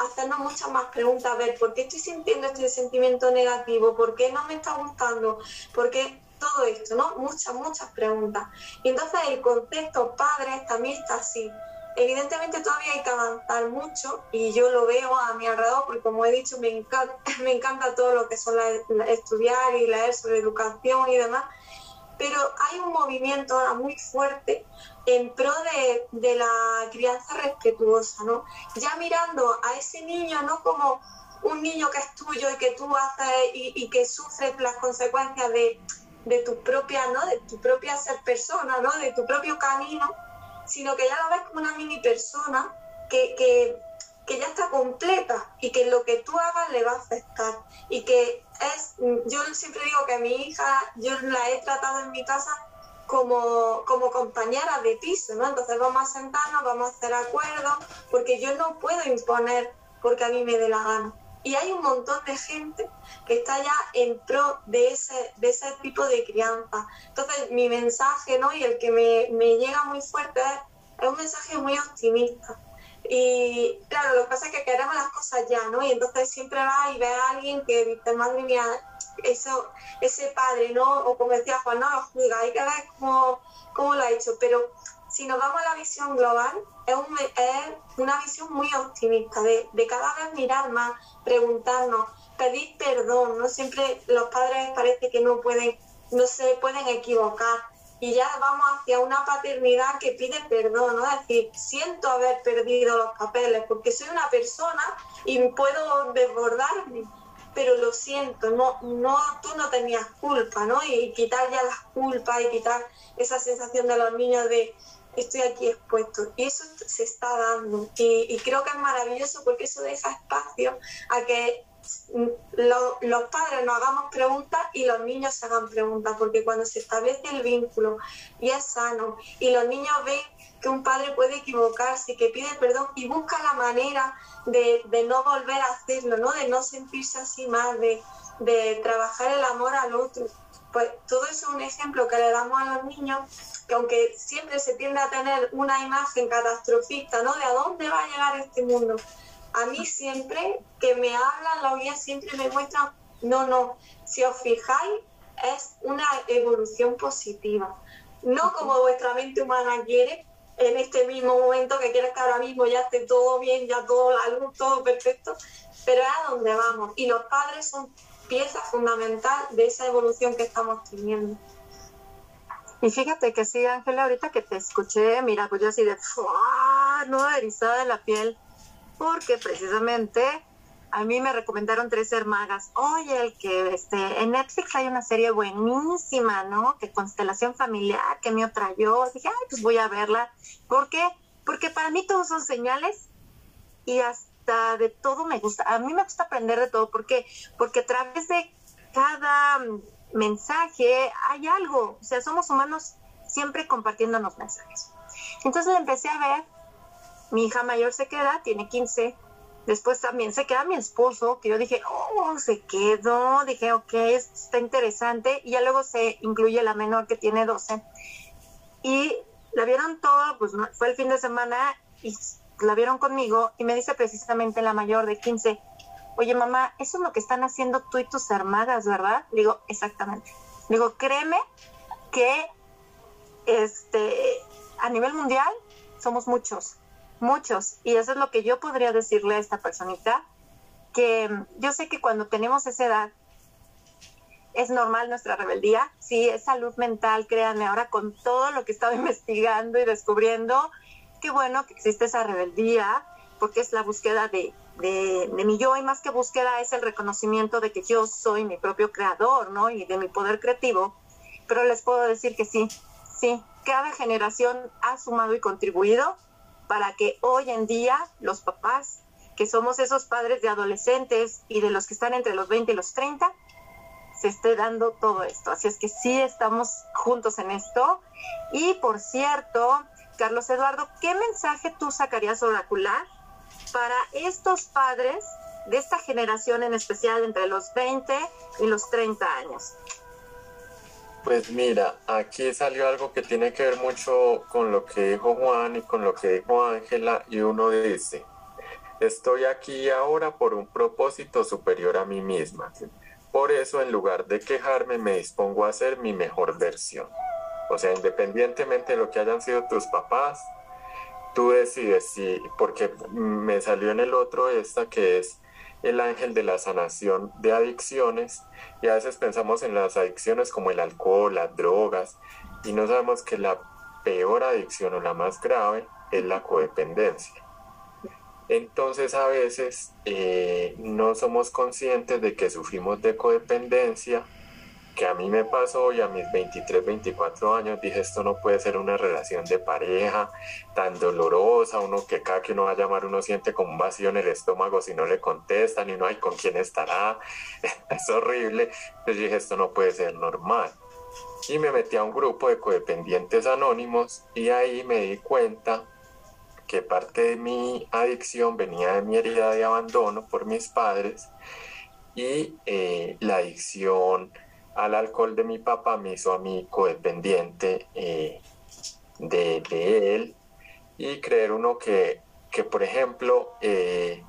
hacernos muchas más preguntas, ver, ¿por qué estoy sintiendo este sentimiento negativo? ¿Por qué no me está gustando? ¿Por qué todo esto? ¿no? Muchas, muchas preguntas. Y entonces el concepto padres también está así. Evidentemente todavía hay que avanzar mucho y yo lo veo a mi alrededor porque como he dicho me encanta, me encanta todo lo que son estudiar y leer sobre educación y demás, pero hay un movimiento ahora muy fuerte en pro de, la crianza respetuosa, ¿no? Ya mirando a ese niño no como un niño que es tuyo y que tú haces y, que sufres las consecuencias de, tu propia, ¿no? De tu propia ser persona, ¿no? De tu propio camino, sino que ya lo ves como una mini persona que, que, que ya está completa y que lo que tú hagas le va a afectar y que es, yo siempre digo que a mi hija, yo la he tratado en mi casa como, como compañera de piso, ¿no? Entonces vamos a sentarnos, vamos a hacer acuerdos, porque yo no puedo imponer porque a mí me dé la gana. Y hay un montón de gente que está ya en pro de ese, de ese tipo de crianza. Entonces mi mensaje, ¿no? Y el que me, me llega muy fuerte es, es un mensaje muy optimista. Y claro, lo que pasa es que queremos las cosas ya, ¿no? Y entonces siempre va y ve a alguien que dice, madre mía, eso, ese padre, ¿no? O como decía Juan, no lo juzga, hay que ver cómo, cómo lo ha hecho. Pero si nos vamos a la visión global, es, una visión muy optimista, de, cada vez mirar más, preguntarnos, pedir perdón, ¿no? Siempre los padres parece que no pueden, no se pueden equivocar. Y ya vamos hacia una paternidad que pide perdón, ¿no? Es decir, siento haber perdido los papeles porque soy una persona y puedo desbordarme pero lo siento, no, no, tú no tenías culpa, ¿no? Y quitar ya las culpas y quitar esa sensación de los niños de estoy aquí expuesto. Y eso se está dando. Y, creo que es maravilloso porque eso deja espacio a que los padres nos hagamos preguntas y los niños se hagan preguntas, porque cuando se establece el vínculo y es sano y los niños ven que un padre puede equivocarse, que pide perdón y busca la manera de, no volver a hacerlo, ¿no? de no sentirse así más, de, trabajar el amor al otro, pues todo eso es un ejemplo que le damos a los niños, que aunque siempre se tiende a tener una imagen catastrofista, ¿no? De a dónde va a llegar este mundo. A mí siempre que me hablan, los guías siempre me muestran, no, no, si os fijáis, es una evolución positiva. No como vuestra mente humana quiere, en este mismo momento que quieres que ahora mismo ya esté todo bien, ya todo la luz, todo perfecto, pero es a donde vamos. Y los padres son pieza fundamental de esa evolución que estamos teniendo. Y fíjate que sí, Ángela, ahorita que te escuché, mira, pues yo así de, no, erizada de la piel, porque precisamente a mí me recomendaron tres hermagas. Oye, el que este, en Netflix hay una serie buenísima, ¿no? Que Constelación Familiar, que me trayó. Dije, ay, pues voy a verla. ¿Por qué? Porque para mí todos son señales y hasta de todo me gusta. A mí me gusta aprender de todo. ¿Por qué? Porque a través de cada mensaje hay algo. O sea, somos humanos siempre compartiéndonos mensajes. Entonces le empecé a ver. Mi hija mayor se queda, tiene 15. Después también se queda mi esposo, que yo dije, oh, se quedó. Dije, ok, está interesante. Y ya luego se incluye la menor que tiene 12. Y la vieron todo, pues fue el fin de semana y la vieron conmigo y me dice precisamente la mayor de 15, oye mamá, eso es lo que están haciendo tú y tus hermanas, ¿verdad? Digo, exactamente. Digo, créeme que este, a nivel mundial somos muchos, muchos. Y eso es lo que yo podría decirle a esta personita, que yo sé que cuando tenemos esa edad, es normal nuestra rebeldía, sí, es salud mental, créanme, ahora con todo lo que he estado investigando y descubriendo, qué bueno que existe esa rebeldía, porque es la búsqueda de, de, mi yo y más que búsqueda es el reconocimiento de que yo soy mi propio creador, ¿no? Y de mi poder creativo. Pero les puedo decir que sí, sí, cada generación ha sumado y contribuido para que hoy en día los papás, que somos esos padres de adolescentes y de los que están entre los 20 y los 30, se esté dando todo esto. Así es que sí estamos juntos en esto. Y por cierto, Carlos Eduardo, ¿qué mensaje tú sacarías oracular para estos padres de esta generación en especial entre los 20 y los 30 años? Pues mira, aquí salió algo que tiene que ver mucho con lo que dijo Juan y con lo que dijo Ángela y uno dice, estoy aquí ahora por un propósito superior a mí misma. Por eso en lugar de quejarme me dispongo a ser mi mejor versión. O sea, independientemente de lo que hayan sido tus papás, tú decides si, porque me salió en el otro esta que es el ángel de la sanación de adicciones y a veces pensamos en las adicciones como el alcohol, las drogas y no sabemos que la peor adicción o la más grave es la codependencia. Entonces a veces eh, no somos conscientes de que sufrimos de codependencia que a mí me pasó y a mis 23, 24 años dije esto no puede ser una relación de pareja tan dolorosa, uno que cada que uno va a llamar uno siente como un vacío en el estómago si no le contestan y no hay con quién estará, es horrible, entonces dije esto no puede ser normal. Y me metí a un grupo de codependientes anónimos y ahí me di cuenta que parte de mi adicción venía de mi herida de abandono por mis padres y eh, la adicción al alcohol de mi papá me hizo a mí codependiente eh, de, él y creer uno que, que por ejemplo, eh,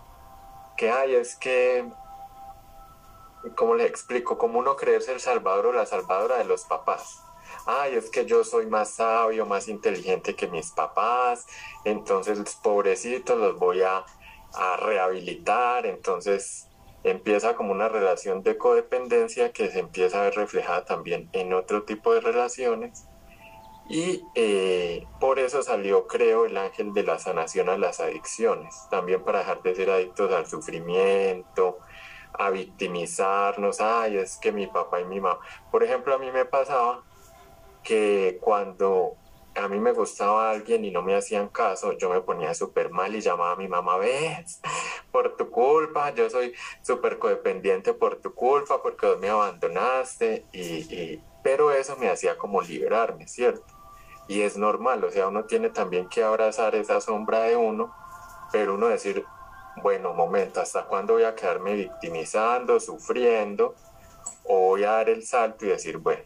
que hay es que, ¿cómo le explico? Como uno creerse el salvador o la salvadora de los papás. Ay, es que yo soy más sabio, más inteligente que mis papás, entonces pobrecitos los voy a, a rehabilitar, entonces empieza como una relación de codependencia que se empieza a ver reflejada también en otro tipo de relaciones. Y eh, por eso salió, creo, el ángel de la sanación a las adicciones, también para dejar de ser adictos al sufrimiento, a victimizarnos, ay, es que mi papá y mi mamá. Por ejemplo, a mí me pasaba que cuando a mí me gustaba alguien y no me hacían caso, yo me ponía súper mal y llamaba a mi mamá, ves, por tu culpa, yo soy súper codependiente por tu culpa, porque vos me abandonaste, y, pero eso me hacía como liberarme, ¿cierto? Y es normal, o sea, uno tiene también que abrazar esa sombra de uno, pero uno decir, bueno, momento, ¿hasta cuándo voy a quedarme victimizando, sufriendo? O voy a dar el salto y decir, bueno,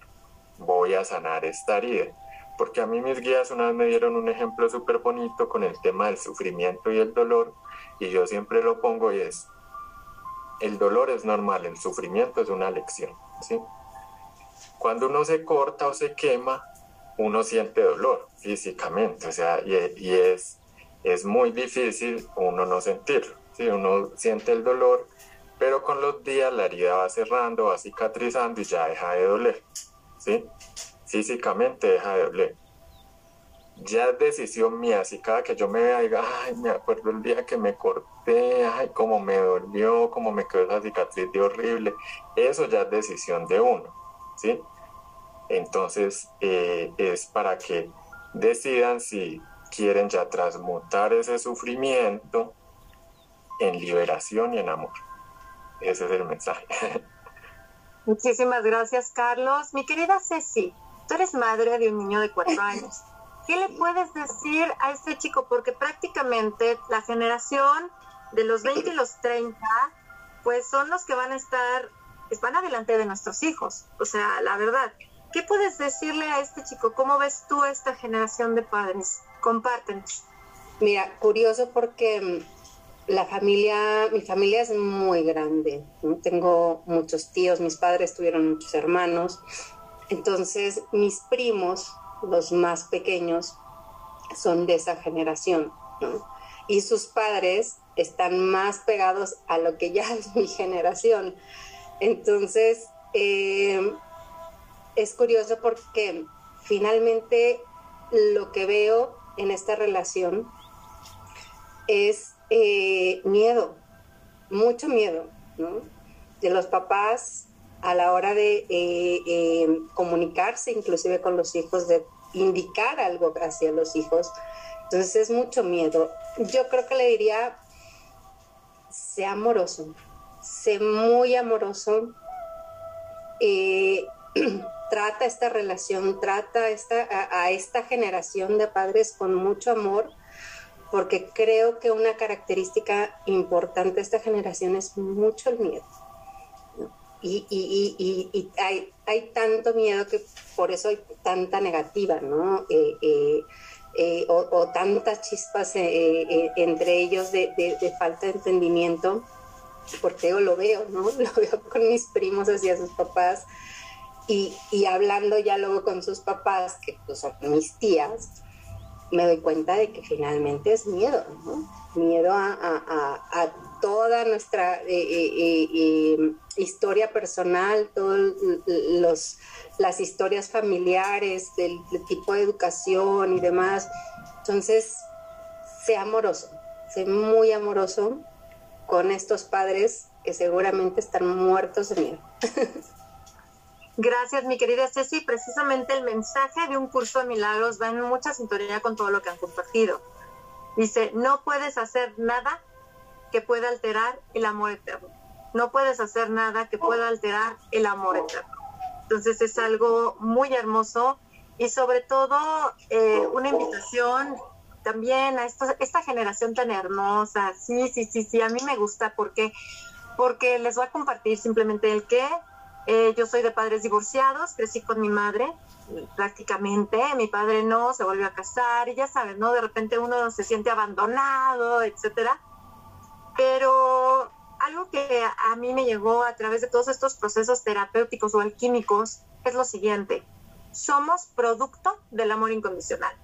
voy a sanar esta herida. Porque a mí mis guías una vez me dieron un ejemplo súper bonito con el tema del sufrimiento y el dolor, y yo siempre lo pongo y es, el dolor es normal, el sufrimiento es una lección. ¿sí? Cuando uno se corta o se quema, uno siente dolor físicamente, o sea, y, es, es muy difícil uno no sentirlo. ¿sí? Uno siente el dolor, pero con los días la herida va cerrando, va cicatrizando y ya deja de doler. ¿sí? Físicamente deja de doler. Ya es decisión mía, si cada que yo me vea diga, ay, me acuerdo el día que me corté, ay, cómo me dolió, cómo me quedó esa cicatriz de horrible, eso ya es decisión de uno, ¿sí? Entonces, eh, es para que decidan si quieren ya transmutar ese sufrimiento en liberación y en amor. Ese es el mensaje. Muchísimas gracias, Carlos. Mi querida Ceci, tú eres madre de un niño de cuatro años. ¿Qué le puedes decir a este chico? Porque prácticamente la generación de los 20 y los 30, pues son los que van a estar, van adelante de nuestros hijos. O sea, la verdad. ¿Qué puedes decirle a este chico? ¿Cómo ves tú esta generación de padres? Compártenos. Mira, curioso porque la familia, mi familia es muy grande. Tengo muchos tíos, mis padres tuvieron muchos hermanos. Entonces, mis primos, los más pequeños, son de esa generación. Y sus padres están más pegados a lo que ya es mi generación. Entonces, eh, es curioso porque finalmente lo que veo en esta relación es eh, miedo, mucho miedo, ¿no? De los papás a la hora de eh, eh, comunicarse inclusive con los hijos, de indicar algo hacia los hijos. Entonces es mucho miedo. Yo creo que le diría, sea amoroso, sé muy amoroso, trata esta relación, trata esta, a esta generación de padres con mucho amor porque creo que una característica importante de esta generación es mucho el miedo. Y, y, y, hay, hay, tanto miedo que por eso hay tanta negativa, ¿no? Eh, eh, eh, o, tantas chispas entre ellos de, de, falta de entendimiento, porque yo lo veo, ¿no? Lo veo con mis primos hacia sus papás y, hablando ya luego con sus papás, que pues, son mis tías, me doy cuenta de que finalmente es miedo, Miedo a, toda nuestra eh, eh, eh, historia personal, todas las historias familiares, del, tipo de educación y demás. Entonces, sé amoroso, sé muy amoroso con estos padres que seguramente están muertos de miedo. Gracias, mi querida Ceci. Precisamente el mensaje de un curso de milagros va en mucha sintonía con todo lo que han compartido. Dice, no puedes hacer nada que pueda alterar el amor eterno. No puedes hacer nada que pueda alterar el amor eterno. Entonces es algo muy hermoso y sobre todo eh, una invitación también a esta generación tan hermosa. Sí, sí, sí, sí, a mí me gusta porque, porque les voy a compartir simplemente el que eh, yo soy de padres divorciados, crecí con mi madre prácticamente, mi padre no, se volvió a casar y ya sabes, ¿no? De repente uno se siente abandonado, etcétera. Pero algo que a mí me llegó a través de todos estos procesos terapéuticos o alquímicos es lo siguiente, somos producto del amor incondicional.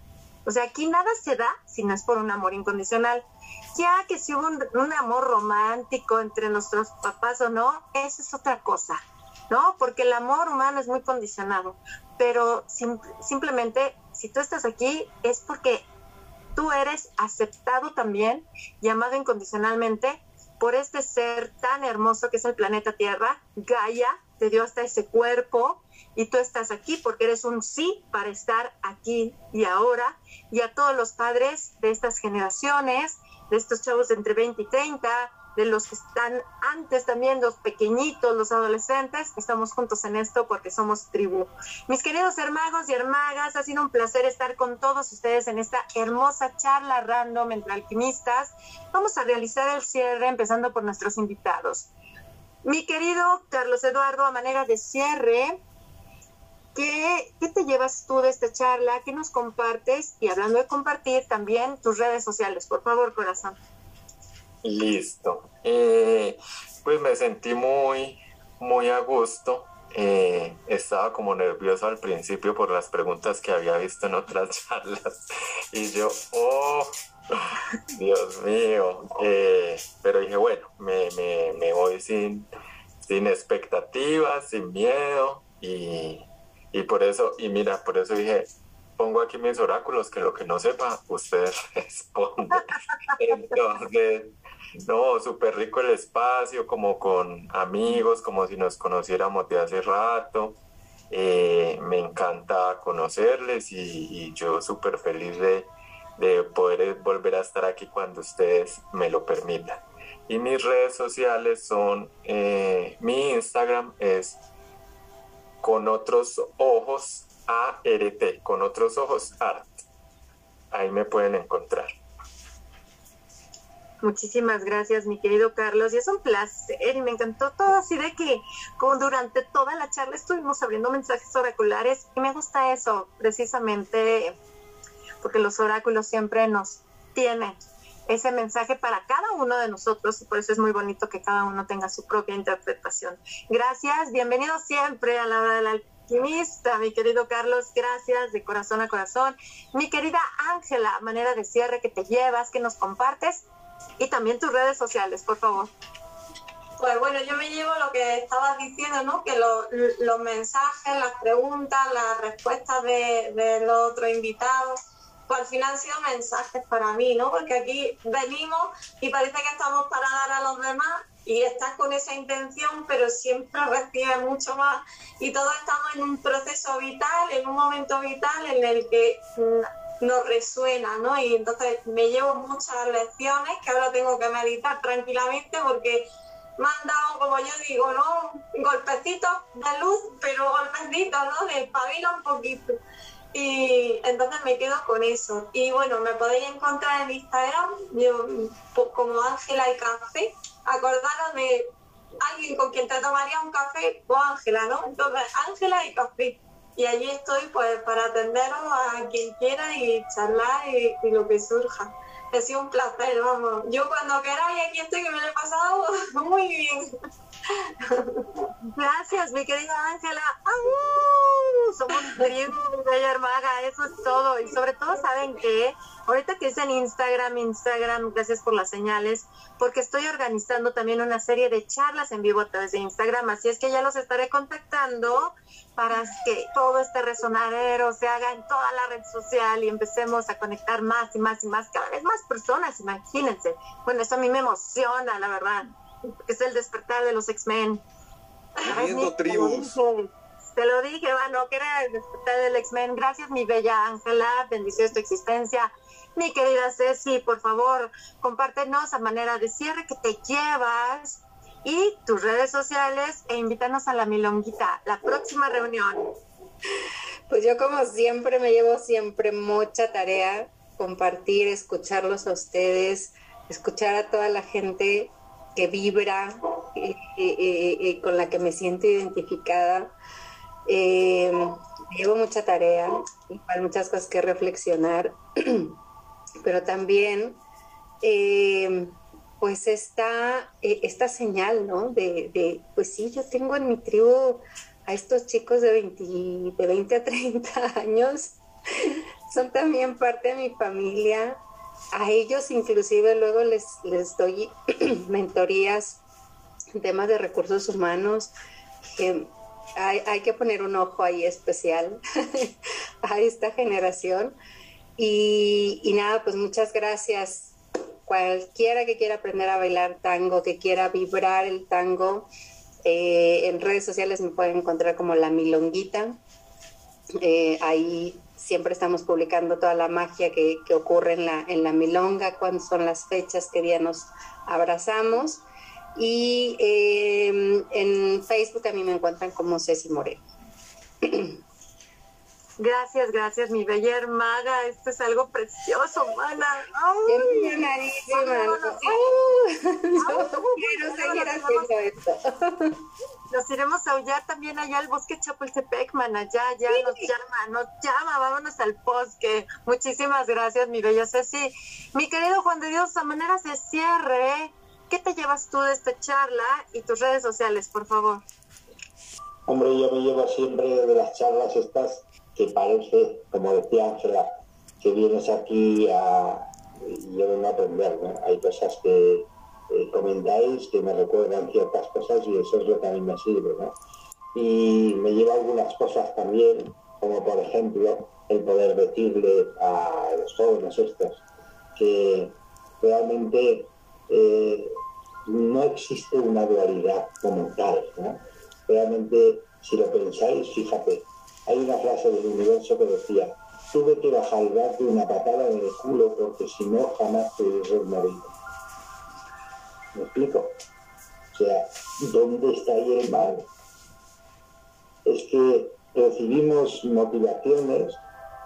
O sea, aquí nada se da si no es por un amor incondicional. Ya que si hubo un, un amor romántico entre nuestros papás o no, eso es otra cosa. ¿no? Porque el amor humano es muy condicionado, pero simplemente si tú estás aquí es porque tú eres aceptado también, llamado incondicionalmente por este ser tan hermoso que es el planeta Tierra, Gaia, te dio hasta ese cuerpo y tú estás aquí porque eres un sí para estar aquí y ahora. Y a todos los padres de estas generaciones, de estos chavos de entre 20 y 30, de los que están antes también, los pequeñitos, los adolescentes, estamos juntos en esto porque somos tribu. Mis queridos hermanos y hermagas, ha sido un placer estar con todos ustedes en esta hermosa charla random entre alquimistas. Vamos a realizar el cierre empezando por nuestros invitados. Mi querido Carlos Eduardo, a manera de cierre, ¿qué, ¿qué te llevas tú de esta charla? ¿Qué nos compartes? Y hablando de compartir, también tus redes sociales, por favor, corazón. Listo. Eh, pues me sentí muy, muy a gusto. Eh, estaba como nervioso al principio por las preguntas que había visto en otras charlas. Y yo, oh, Dios mío. Eh, pero dije, bueno, me, me, me voy sin, sin expectativas, sin miedo. Y, y por eso, y mira, por eso dije, pongo aquí mis oráculos, que lo que no sepa, usted responde. Entonces, no, súper rico el espacio, como con amigos, como si nos conociéramos de hace rato. Eh, me encanta conocerles y, yo súper feliz de, de, poder volver a estar aquí cuando ustedes me lo permitan. Y mis redes sociales son, eh, mi Instagram es con otros ojos ART, con otros ojos art. Ahí me pueden encontrar. Muchísimas gracias, mi querido Carlos. Y es un placer y me encantó todo, así de que como durante toda la charla estuvimos abriendo mensajes oraculares y me gusta eso, precisamente porque los oráculos siempre nos tienen ese mensaje para cada uno de nosotros y por eso es muy bonito que cada uno tenga su propia interpretación. Gracias, bienvenido siempre a la hora del alquimista, mi querido Carlos, gracias de corazón a corazón. Mi querida Ángela, manera de cierre que te llevas, que nos compartes y también tus redes sociales, por favor. Pues bueno, yo me llevo lo que estabas diciendo, ¿no? Que los mensajes, las preguntas, las respuestas de, de los otros invitados, pues al final han sido mensajes para mí, ¿no? Porque aquí venimos y parece que estamos para dar a los demás y estás con esa intención, pero siempre recibes mucho más. Y todos estamos en un proceso vital, en un momento vital en el que nos resuena, ¿no? Y entonces me llevo muchas lecciones que ahora tengo que meditar tranquilamente porque me han dado, como yo digo, ¿no? Golpecitos de luz, pero golpecitos, ¿no? De pabilo un poquito. Y entonces me quedo con eso. Y bueno, me podéis encontrar en Instagram yo, como Ángela y Café. Acordaros de alguien con quien te tomaría un café o Ángela, ¿no? Entonces, Ángela y Café y allí estoy pues para atenderos a quien quiera y charlar y, lo que surja. Ha sido un placer, vamos. Yo cuando queráis aquí estoy que me lo he pasado muy bien. Gracias, mi querida Ángela. Somos tribu, bella eso es todo. Y sobre todo, ¿saben qué? Ahorita que es en Instagram, Instagram, gracias por las señales, porque estoy organizando también una serie de charlas en vivo a través de Instagram, así es que ya los estaré contactando para que todo este resonadero se haga en toda la red social y empecemos a conectar más y más y más, cada vez más personas, imagínense. Bueno, eso a mí me emociona, la verdad es el despertar de los X-Men. tribus. Te lo dije, bueno, que era el despertar del X-Men. Gracias, mi bella Ángela. Bendiciones tu existencia. Mi querida Ceci, por favor, compártenos a manera de cierre que te llevas y tus redes sociales e invítanos a la milonguita, la próxima reunión. Pues yo como siempre me llevo siempre mucha tarea, compartir, escucharlos a ustedes, escuchar a toda la gente que vibra, eh, eh, eh, con la que me siento identificada. llevo mucha tarea, igual muchas cosas que reflexionar, pero también pues esta, esta señal, ¿no? De, pues sí, yo tengo en mi tribu a estos chicos de 20, de 20 a 30 años, son también parte de mi familia, a ellos inclusive luego les, les doy mentorías en temas de recursos humanos. hay, hay, que poner un ojo ahí especial a esta generación. Y, y, nada, pues muchas gracias. Cualquiera que quiera aprender a bailar tango, que quiera vibrar el tango, eh, en redes sociales me pueden encontrar como la milonguita. Eh, ahí siempre estamos publicando toda la magia que, ocurre en la, en la milonga, cuándo son las fechas, qué día nos abrazamos. Y em, en Facebook a mí me encuentran como Ceci Moreno. Gracias, gracias, mi bella hermana. Esto es algo precioso, mana. Yo quiero seguir haciendo esto. nos iremos a aullar también allá al bosque Chapultepec, mana, ya, ya nos llama, nos llama, vámonos al bosque. Muchísimas gracias, mi bella Ceci. Mi querido Juan de Dios, a maneras de cierre, ¿qué te llevas tú de esta charla y tus redes sociales, por favor? Hombre, yo me llevo siempre de las charlas estas que parece, como decía Ángela, que vienes aquí a, y yo vengo a aprender, ¿no? Hay cosas que eh, comentáis que me recuerdan ciertas cosas y eso es lo que a mí me sirve, ¿no? Y me lleva algunas cosas también, como por ejemplo el poder decirle a los jóvenes estos que realmente eh, no existe una dualidad como tal, ¿no? Realmente, si lo pensáis, fíjate, hay una frase del universo que decía, tuve que bajar de una patada en el culo porque si no jamás te hubiese morido. ¿Me explico? O sea, ¿dónde está ahí el mal? Es que recibimos motivaciones,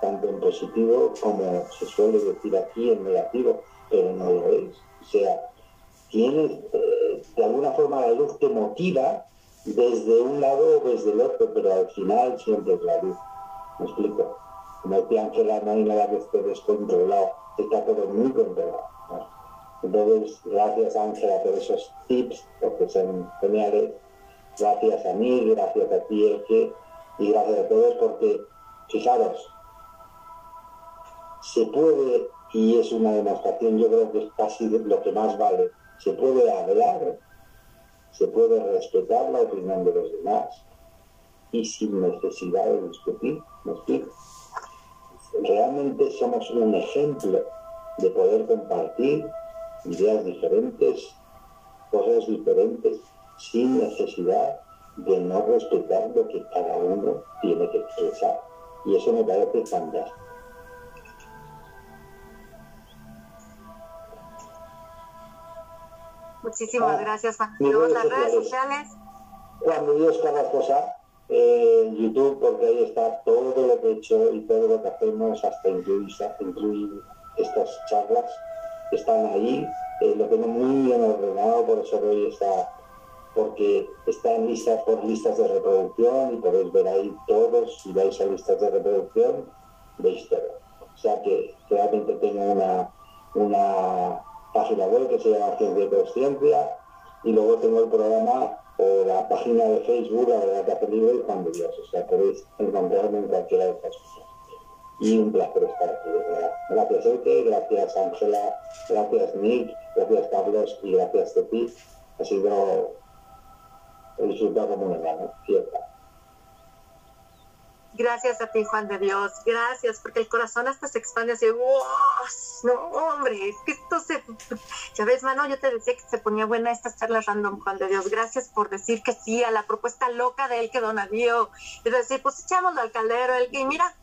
tanto en positivo como se suele decir aquí en negativo, pero no lo es. O sea, tienes, eh, de alguna forma la luz te motiva desde un lado o desde el otro, pero al final siempre es la luz. ¿Me explico? Como decía que no hay nada que esté descontrolado, está todo muy controlado. Entonces, gracias Ángela por esos tips, porque son geniales. Gracias a mí, gracias a ti, Eche, y gracias a todos, porque, fijaros, se puede, y es una demostración, yo creo que es casi lo que más vale, se puede hablar, se puede respetar la opinión de los demás, y sin necesidad de discutir, ¿me explico? Realmente somos un ejemplo de poder compartir ideas diferentes, cosas diferentes, sin necesidad de no respetar lo que cada uno tiene que expresar. Y eso me parece fantástico. Muchísimas ah, gracias, Juan. Las redes sociales. Juan Dios Carrascosa, eh, en YouTube, porque ahí está todo lo que he hecho y todo lo que hacemos, hasta incluir, incluir estas charlas están ahí, eh, lo tengo muy bien ordenado, por eso hoy está, porque están listas por listas de reproducción y podéis ver ahí todos, si vais a listas de reproducción, veis todo. O sea que realmente tengo una, una página web que se llama Ciencia y Consciencia y luego tengo el programa o la página de Facebook, la verdad que hace libre y Juan de Dios. O sea, podéis encontrarme en cualquiera de estas cosas y un placer estar aquí. Gracias Ete, gracias Ángela, gracias Nick, gracias Carlos y gracias ti. Ha sido disfrutado como un hermano, cierto. Gracias a ti, Juan de Dios. Gracias, porque el corazón hasta se expande así. No, hombre, es que esto se. Ya ves, mano, yo te decía que se ponía buena estas charlas random, Juan de Dios. Gracias por decir que sí a la propuesta loca de él que donadío. Es decir, pues echámoslo al caldero. El que, mira,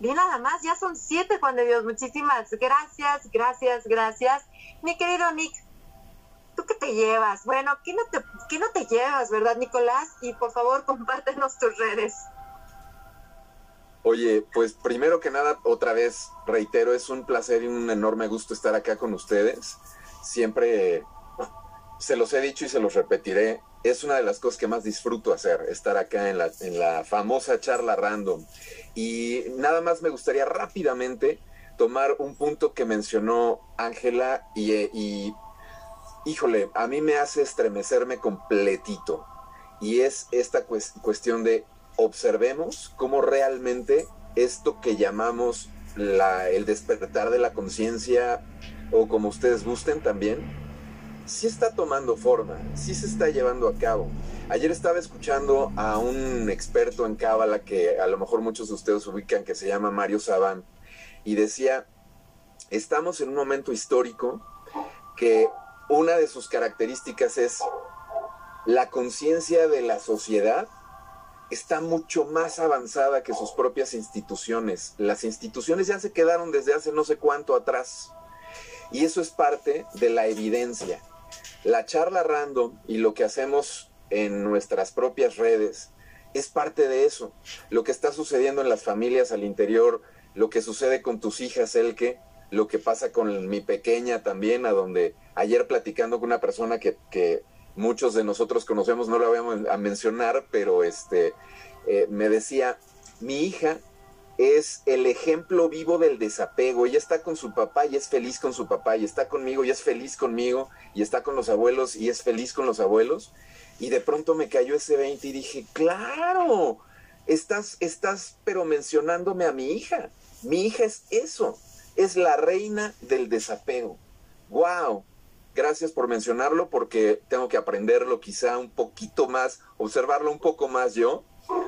Bien, nada más, ya son siete, Juan de Dios. Muchísimas gracias, gracias, gracias. Mi querido Nick, ¿tú qué te llevas? Bueno, ¿qué no te, qué no te llevas, verdad, Nicolás? Y por favor, compártenos tus redes. Oye, pues primero que nada, otra vez reitero, es un placer y un enorme gusto estar acá con ustedes. Siempre se los he dicho y se los repetiré, es una de las cosas que más disfruto hacer, estar acá en la, en la famosa charla random. Y nada más me gustaría rápidamente tomar un punto que mencionó Ángela y, y, híjole, a mí me hace estremecerme completito. Y es esta cuestión de observemos cómo realmente esto que llamamos la, el despertar de la conciencia, o como ustedes gusten también, sí está tomando forma, sí se está llevando a cabo. Ayer estaba escuchando a un experto en cábala que a lo mejor muchos de ustedes ubican, que se llama Mario Sabán, y decía, estamos en un momento histórico que una de sus características es la conciencia de la sociedad está mucho más avanzada que sus propias instituciones. Las instituciones ya se quedaron desde hace no sé cuánto atrás. Y eso es parte de la evidencia. La charla random y lo que hacemos en nuestras propias redes es parte de eso. Lo que está sucediendo en las familias al interior, lo que sucede con tus hijas, el que, lo que pasa con mi pequeña también, a donde ayer platicando con una persona que, que muchos de nosotros conocemos, no la voy a mencionar, pero este, eh, me decía, mi hija es el ejemplo vivo del desapego. Ella está con su papá y es feliz con su papá, y está conmigo y es feliz conmigo, y está con los abuelos y es feliz con los abuelos. Y de pronto me cayó ese 20 y dije, claro, estás, estás, pero mencionándome a mi hija. Mi hija es eso, es la reina del desapego. ¡Wow! Gracias por mencionarlo porque tengo que aprenderlo quizá un poquito más, observarlo un poco más yo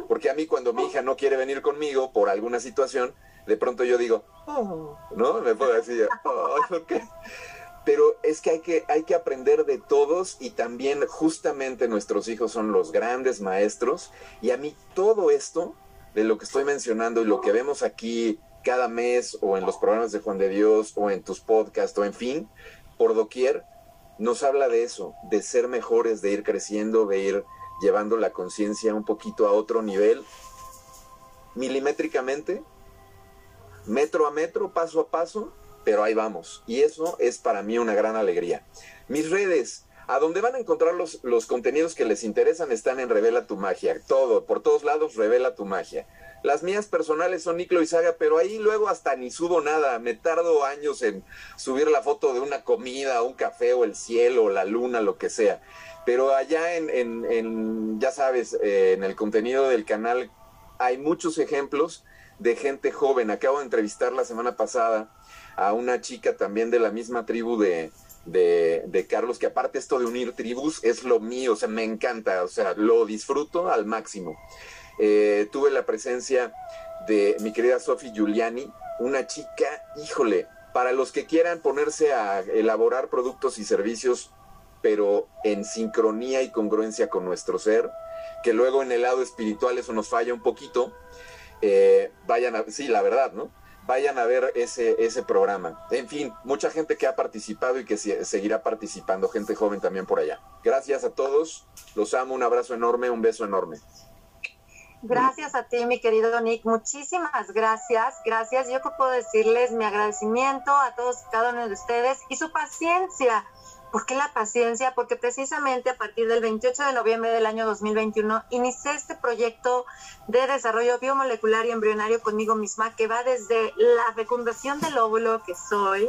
porque a mí cuando mi hija no quiere venir conmigo por alguna situación, de pronto yo digo, oh", ¿no? Me puedo decir, oh, Pero es que hay, que hay que aprender de todos y también justamente nuestros hijos son los grandes maestros. Y a mí todo esto de lo que estoy mencionando y lo que vemos aquí cada mes o en los programas de Juan de Dios o en tus podcasts o en fin, por doquier, nos habla de eso, de ser mejores, de ir creciendo, de ir llevando la conciencia un poquito a otro nivel, milimétricamente, metro a metro, paso a paso, pero ahí vamos. Y eso es para mí una gran alegría. Mis redes, a donde van a encontrar los, los contenidos que les interesan, están en Revela tu Magia. Todo, por todos lados, Revela tu Magia. Las mías personales son Niclo y Saga, pero ahí luego hasta ni subo nada. Me tardo años en subir la foto de una comida, un café o el cielo, la luna, lo que sea. Pero allá en, ya sabes, eh, en el contenido del canal hay muchos ejemplos de gente joven. Acabo de entrevistar la semana pasada a una chica también de la misma tribu de, de, Carlos, que aparte esto de unir tribus es lo mío, o sea, me encanta, o sea, lo disfruto al máximo. Eh, tuve la presencia de mi querida Sofi Giuliani, una chica, híjole, para los que quieran ponerse a elaborar productos y servicios pero en sincronía y congruencia con nuestro ser, que luego en el lado espiritual eso nos falla un poquito, eh, vayan a, sí, la verdad, ¿no? Vayan a ver ese, ese programa. En fin, mucha gente que ha participado y que seguirá participando, gente joven también por allá. Gracias a todos, los amo, un abrazo enorme, un beso enorme. Gracias a ti, mi querido Nick. Muchísimas gracias. Gracias. Yo puedo decirles mi agradecimiento a todos cada uno de ustedes y su paciencia ¿Por qué la paciencia? Porque precisamente a partir del 28 de noviembre del año 2021 inicié este proyecto de desarrollo biomolecular y embrionario conmigo misma que va desde la fecundación del óvulo que soy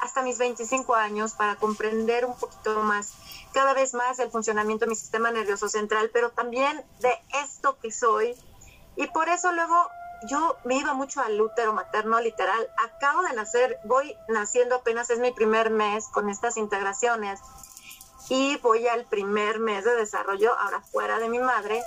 hasta mis 25 años para comprender un poquito más, cada vez más el funcionamiento de mi sistema nervioso central, pero también de esto que soy. Y por eso luego yo me iba mucho al útero materno, literal. Acabo de nacer, voy naciendo apenas, es mi primer mes con estas integraciones. Y voy al primer mes de desarrollo, ahora fuera de mi madre.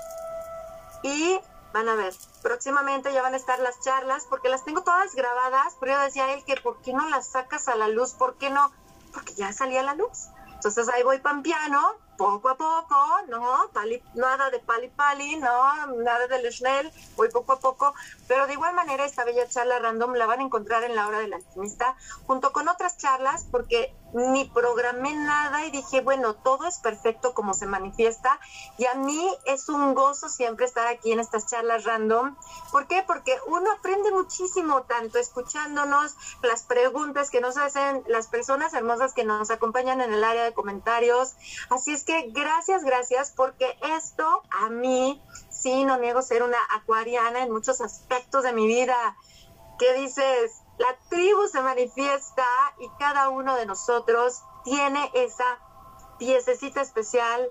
Y van a ver, próximamente ya van a estar las charlas, porque las tengo todas grabadas, pero yo decía a él que ¿por qué no las sacas a la luz? ¿Por qué no? Porque ya salía la luz. Entonces ahí voy pampiano poco a poco, no, nada de pali pali, no, nada de Schnell, voy poco a poco, pero de igual manera esta bella charla random la van a encontrar en la hora del alquimista, junto con otras charlas, porque ni programé nada y dije, bueno, todo es perfecto como se manifiesta, y a mí es un gozo siempre estar aquí en estas charlas random. ¿Por qué? Porque uno aprende muchísimo, tanto escuchándonos, las preguntas que nos hacen las personas hermosas que nos acompañan en el área de comentarios, así es que gracias, gracias, porque esto a mí, sí, no niego ser una acuariana en muchos aspectos de mi vida. ¿Qué dices? La tribu se manifiesta y cada uno de nosotros tiene esa piececita especial,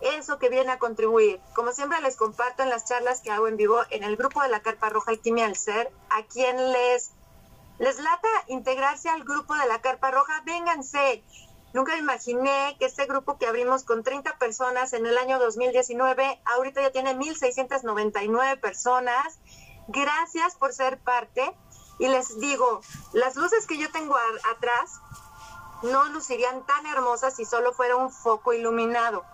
eso que viene a contribuir. Como siempre les comparto en las charlas que hago en vivo en el grupo de la Carpa Roja Alquimia al Ser, a quien les, les lata integrarse al grupo de la Carpa Roja, vénganse. Nunca imaginé que este grupo que abrimos con 30 personas en el año 2019, ahorita ya tiene 1.699 personas. Gracias por ser parte. Y les digo, las luces que yo tengo atrás no lucirían tan hermosas si solo fuera un foco iluminado.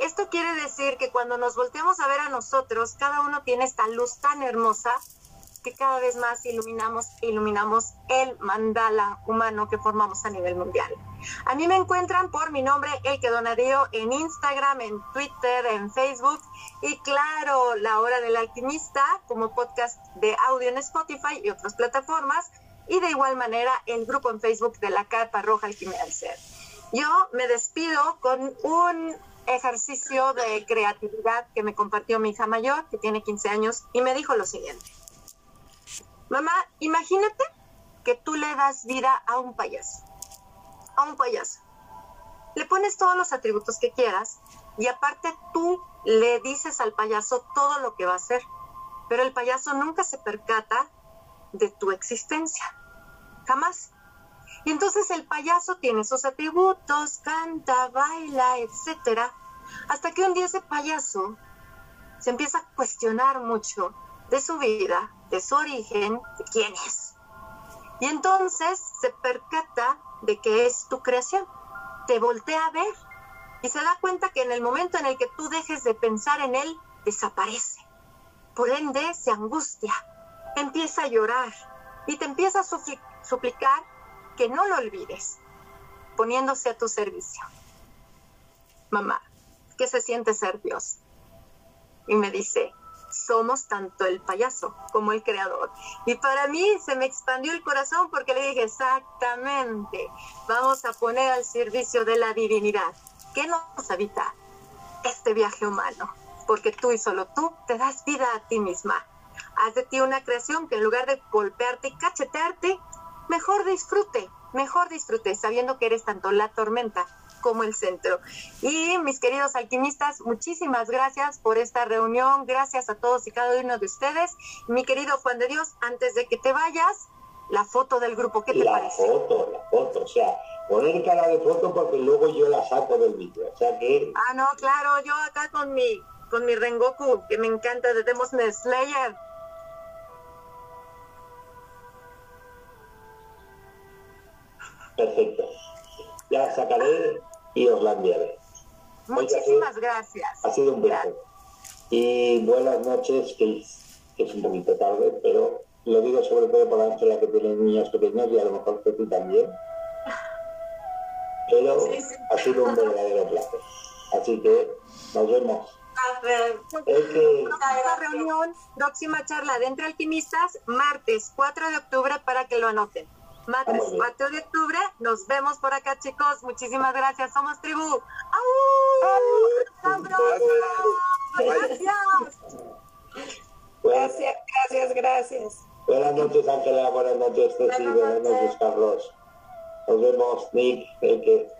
Esto quiere decir que cuando nos volteamos a ver a nosotros, cada uno tiene esta luz tan hermosa que cada vez más iluminamos iluminamos el mandala humano que formamos a nivel mundial. A mí me encuentran por mi nombre, El que Donadío, en Instagram, en Twitter, en Facebook y claro, La Hora del Alquimista como podcast de audio en Spotify y otras plataformas y de igual manera el grupo en Facebook de la Carpa Roja Alquimia del Ser. Yo me despido con un ejercicio de creatividad que me compartió mi hija mayor, que tiene 15 años, y me dijo lo siguiente. Mamá, imagínate que tú le das vida a un payaso. A un payaso. Le pones todos los atributos que quieras y aparte tú le dices al payaso todo lo que va a hacer. Pero el payaso nunca se percata de tu existencia. Jamás. Y entonces el payaso tiene sus atributos, canta, baila, etcétera, hasta que un día ese payaso se empieza a cuestionar mucho de su vida, de origen, de quién es. Y entonces se percata de que es tu creación. Te voltea a ver y se da cuenta que en el momento en el que tú dejes de pensar en él, desaparece. Por ende, se angustia, empieza a llorar y te empieza a suplicar que no lo olvides, poniéndose a tu servicio. Mamá, ¿qué se siente ser Dios? Y me dice, somos tanto el payaso como el creador. Y para mí se me expandió el corazón porque le dije, exactamente, vamos a poner al servicio de la divinidad. ¿Qué nos habita? Este viaje humano, porque tú y solo tú te das vida a ti misma. Haz de ti una creación que en lugar de golpearte y cachetearte, mejor disfrute, mejor disfrute, sabiendo que eres tanto la tormenta como el centro. Y mis queridos alquimistas, muchísimas gracias por esta reunión, gracias a todos y cada uno de ustedes. Mi querido Juan de Dios, antes de que te vayas, la foto del grupo, ¿qué te parece? La foto, la foto, o sea, poner cara de foto porque luego yo la saco del vídeo, o sea que... Ah, no, claro, yo acá con mi, con mi Rengoku, que me encanta de Demon Slayer. Perfecto. Ya sacaré y os la enviaré. Muchísimas gracias. Ha sido un placer. Y buenas noches, que es, un poquito tarde, pero lo digo sobre todo para Ángela que tiene niños pequeños y a lo mejor que tú también. Pero ha sido un verdadero placer. Así que nos vemos. Próxima reunión, próxima charla de Entre Alquimistas, martes 4 de octubre para que lo anoten. Martes 4 de octubre. Nos vemos por acá, chicos. Muchísimas gracias. Somos tribu. ¡Au! Gracias. Gracias, gracias, gracias. Buenas noches, Ángela. Buenas noches, Ceci. Buenas noches, Carlos. Nos vemos, Nick, el que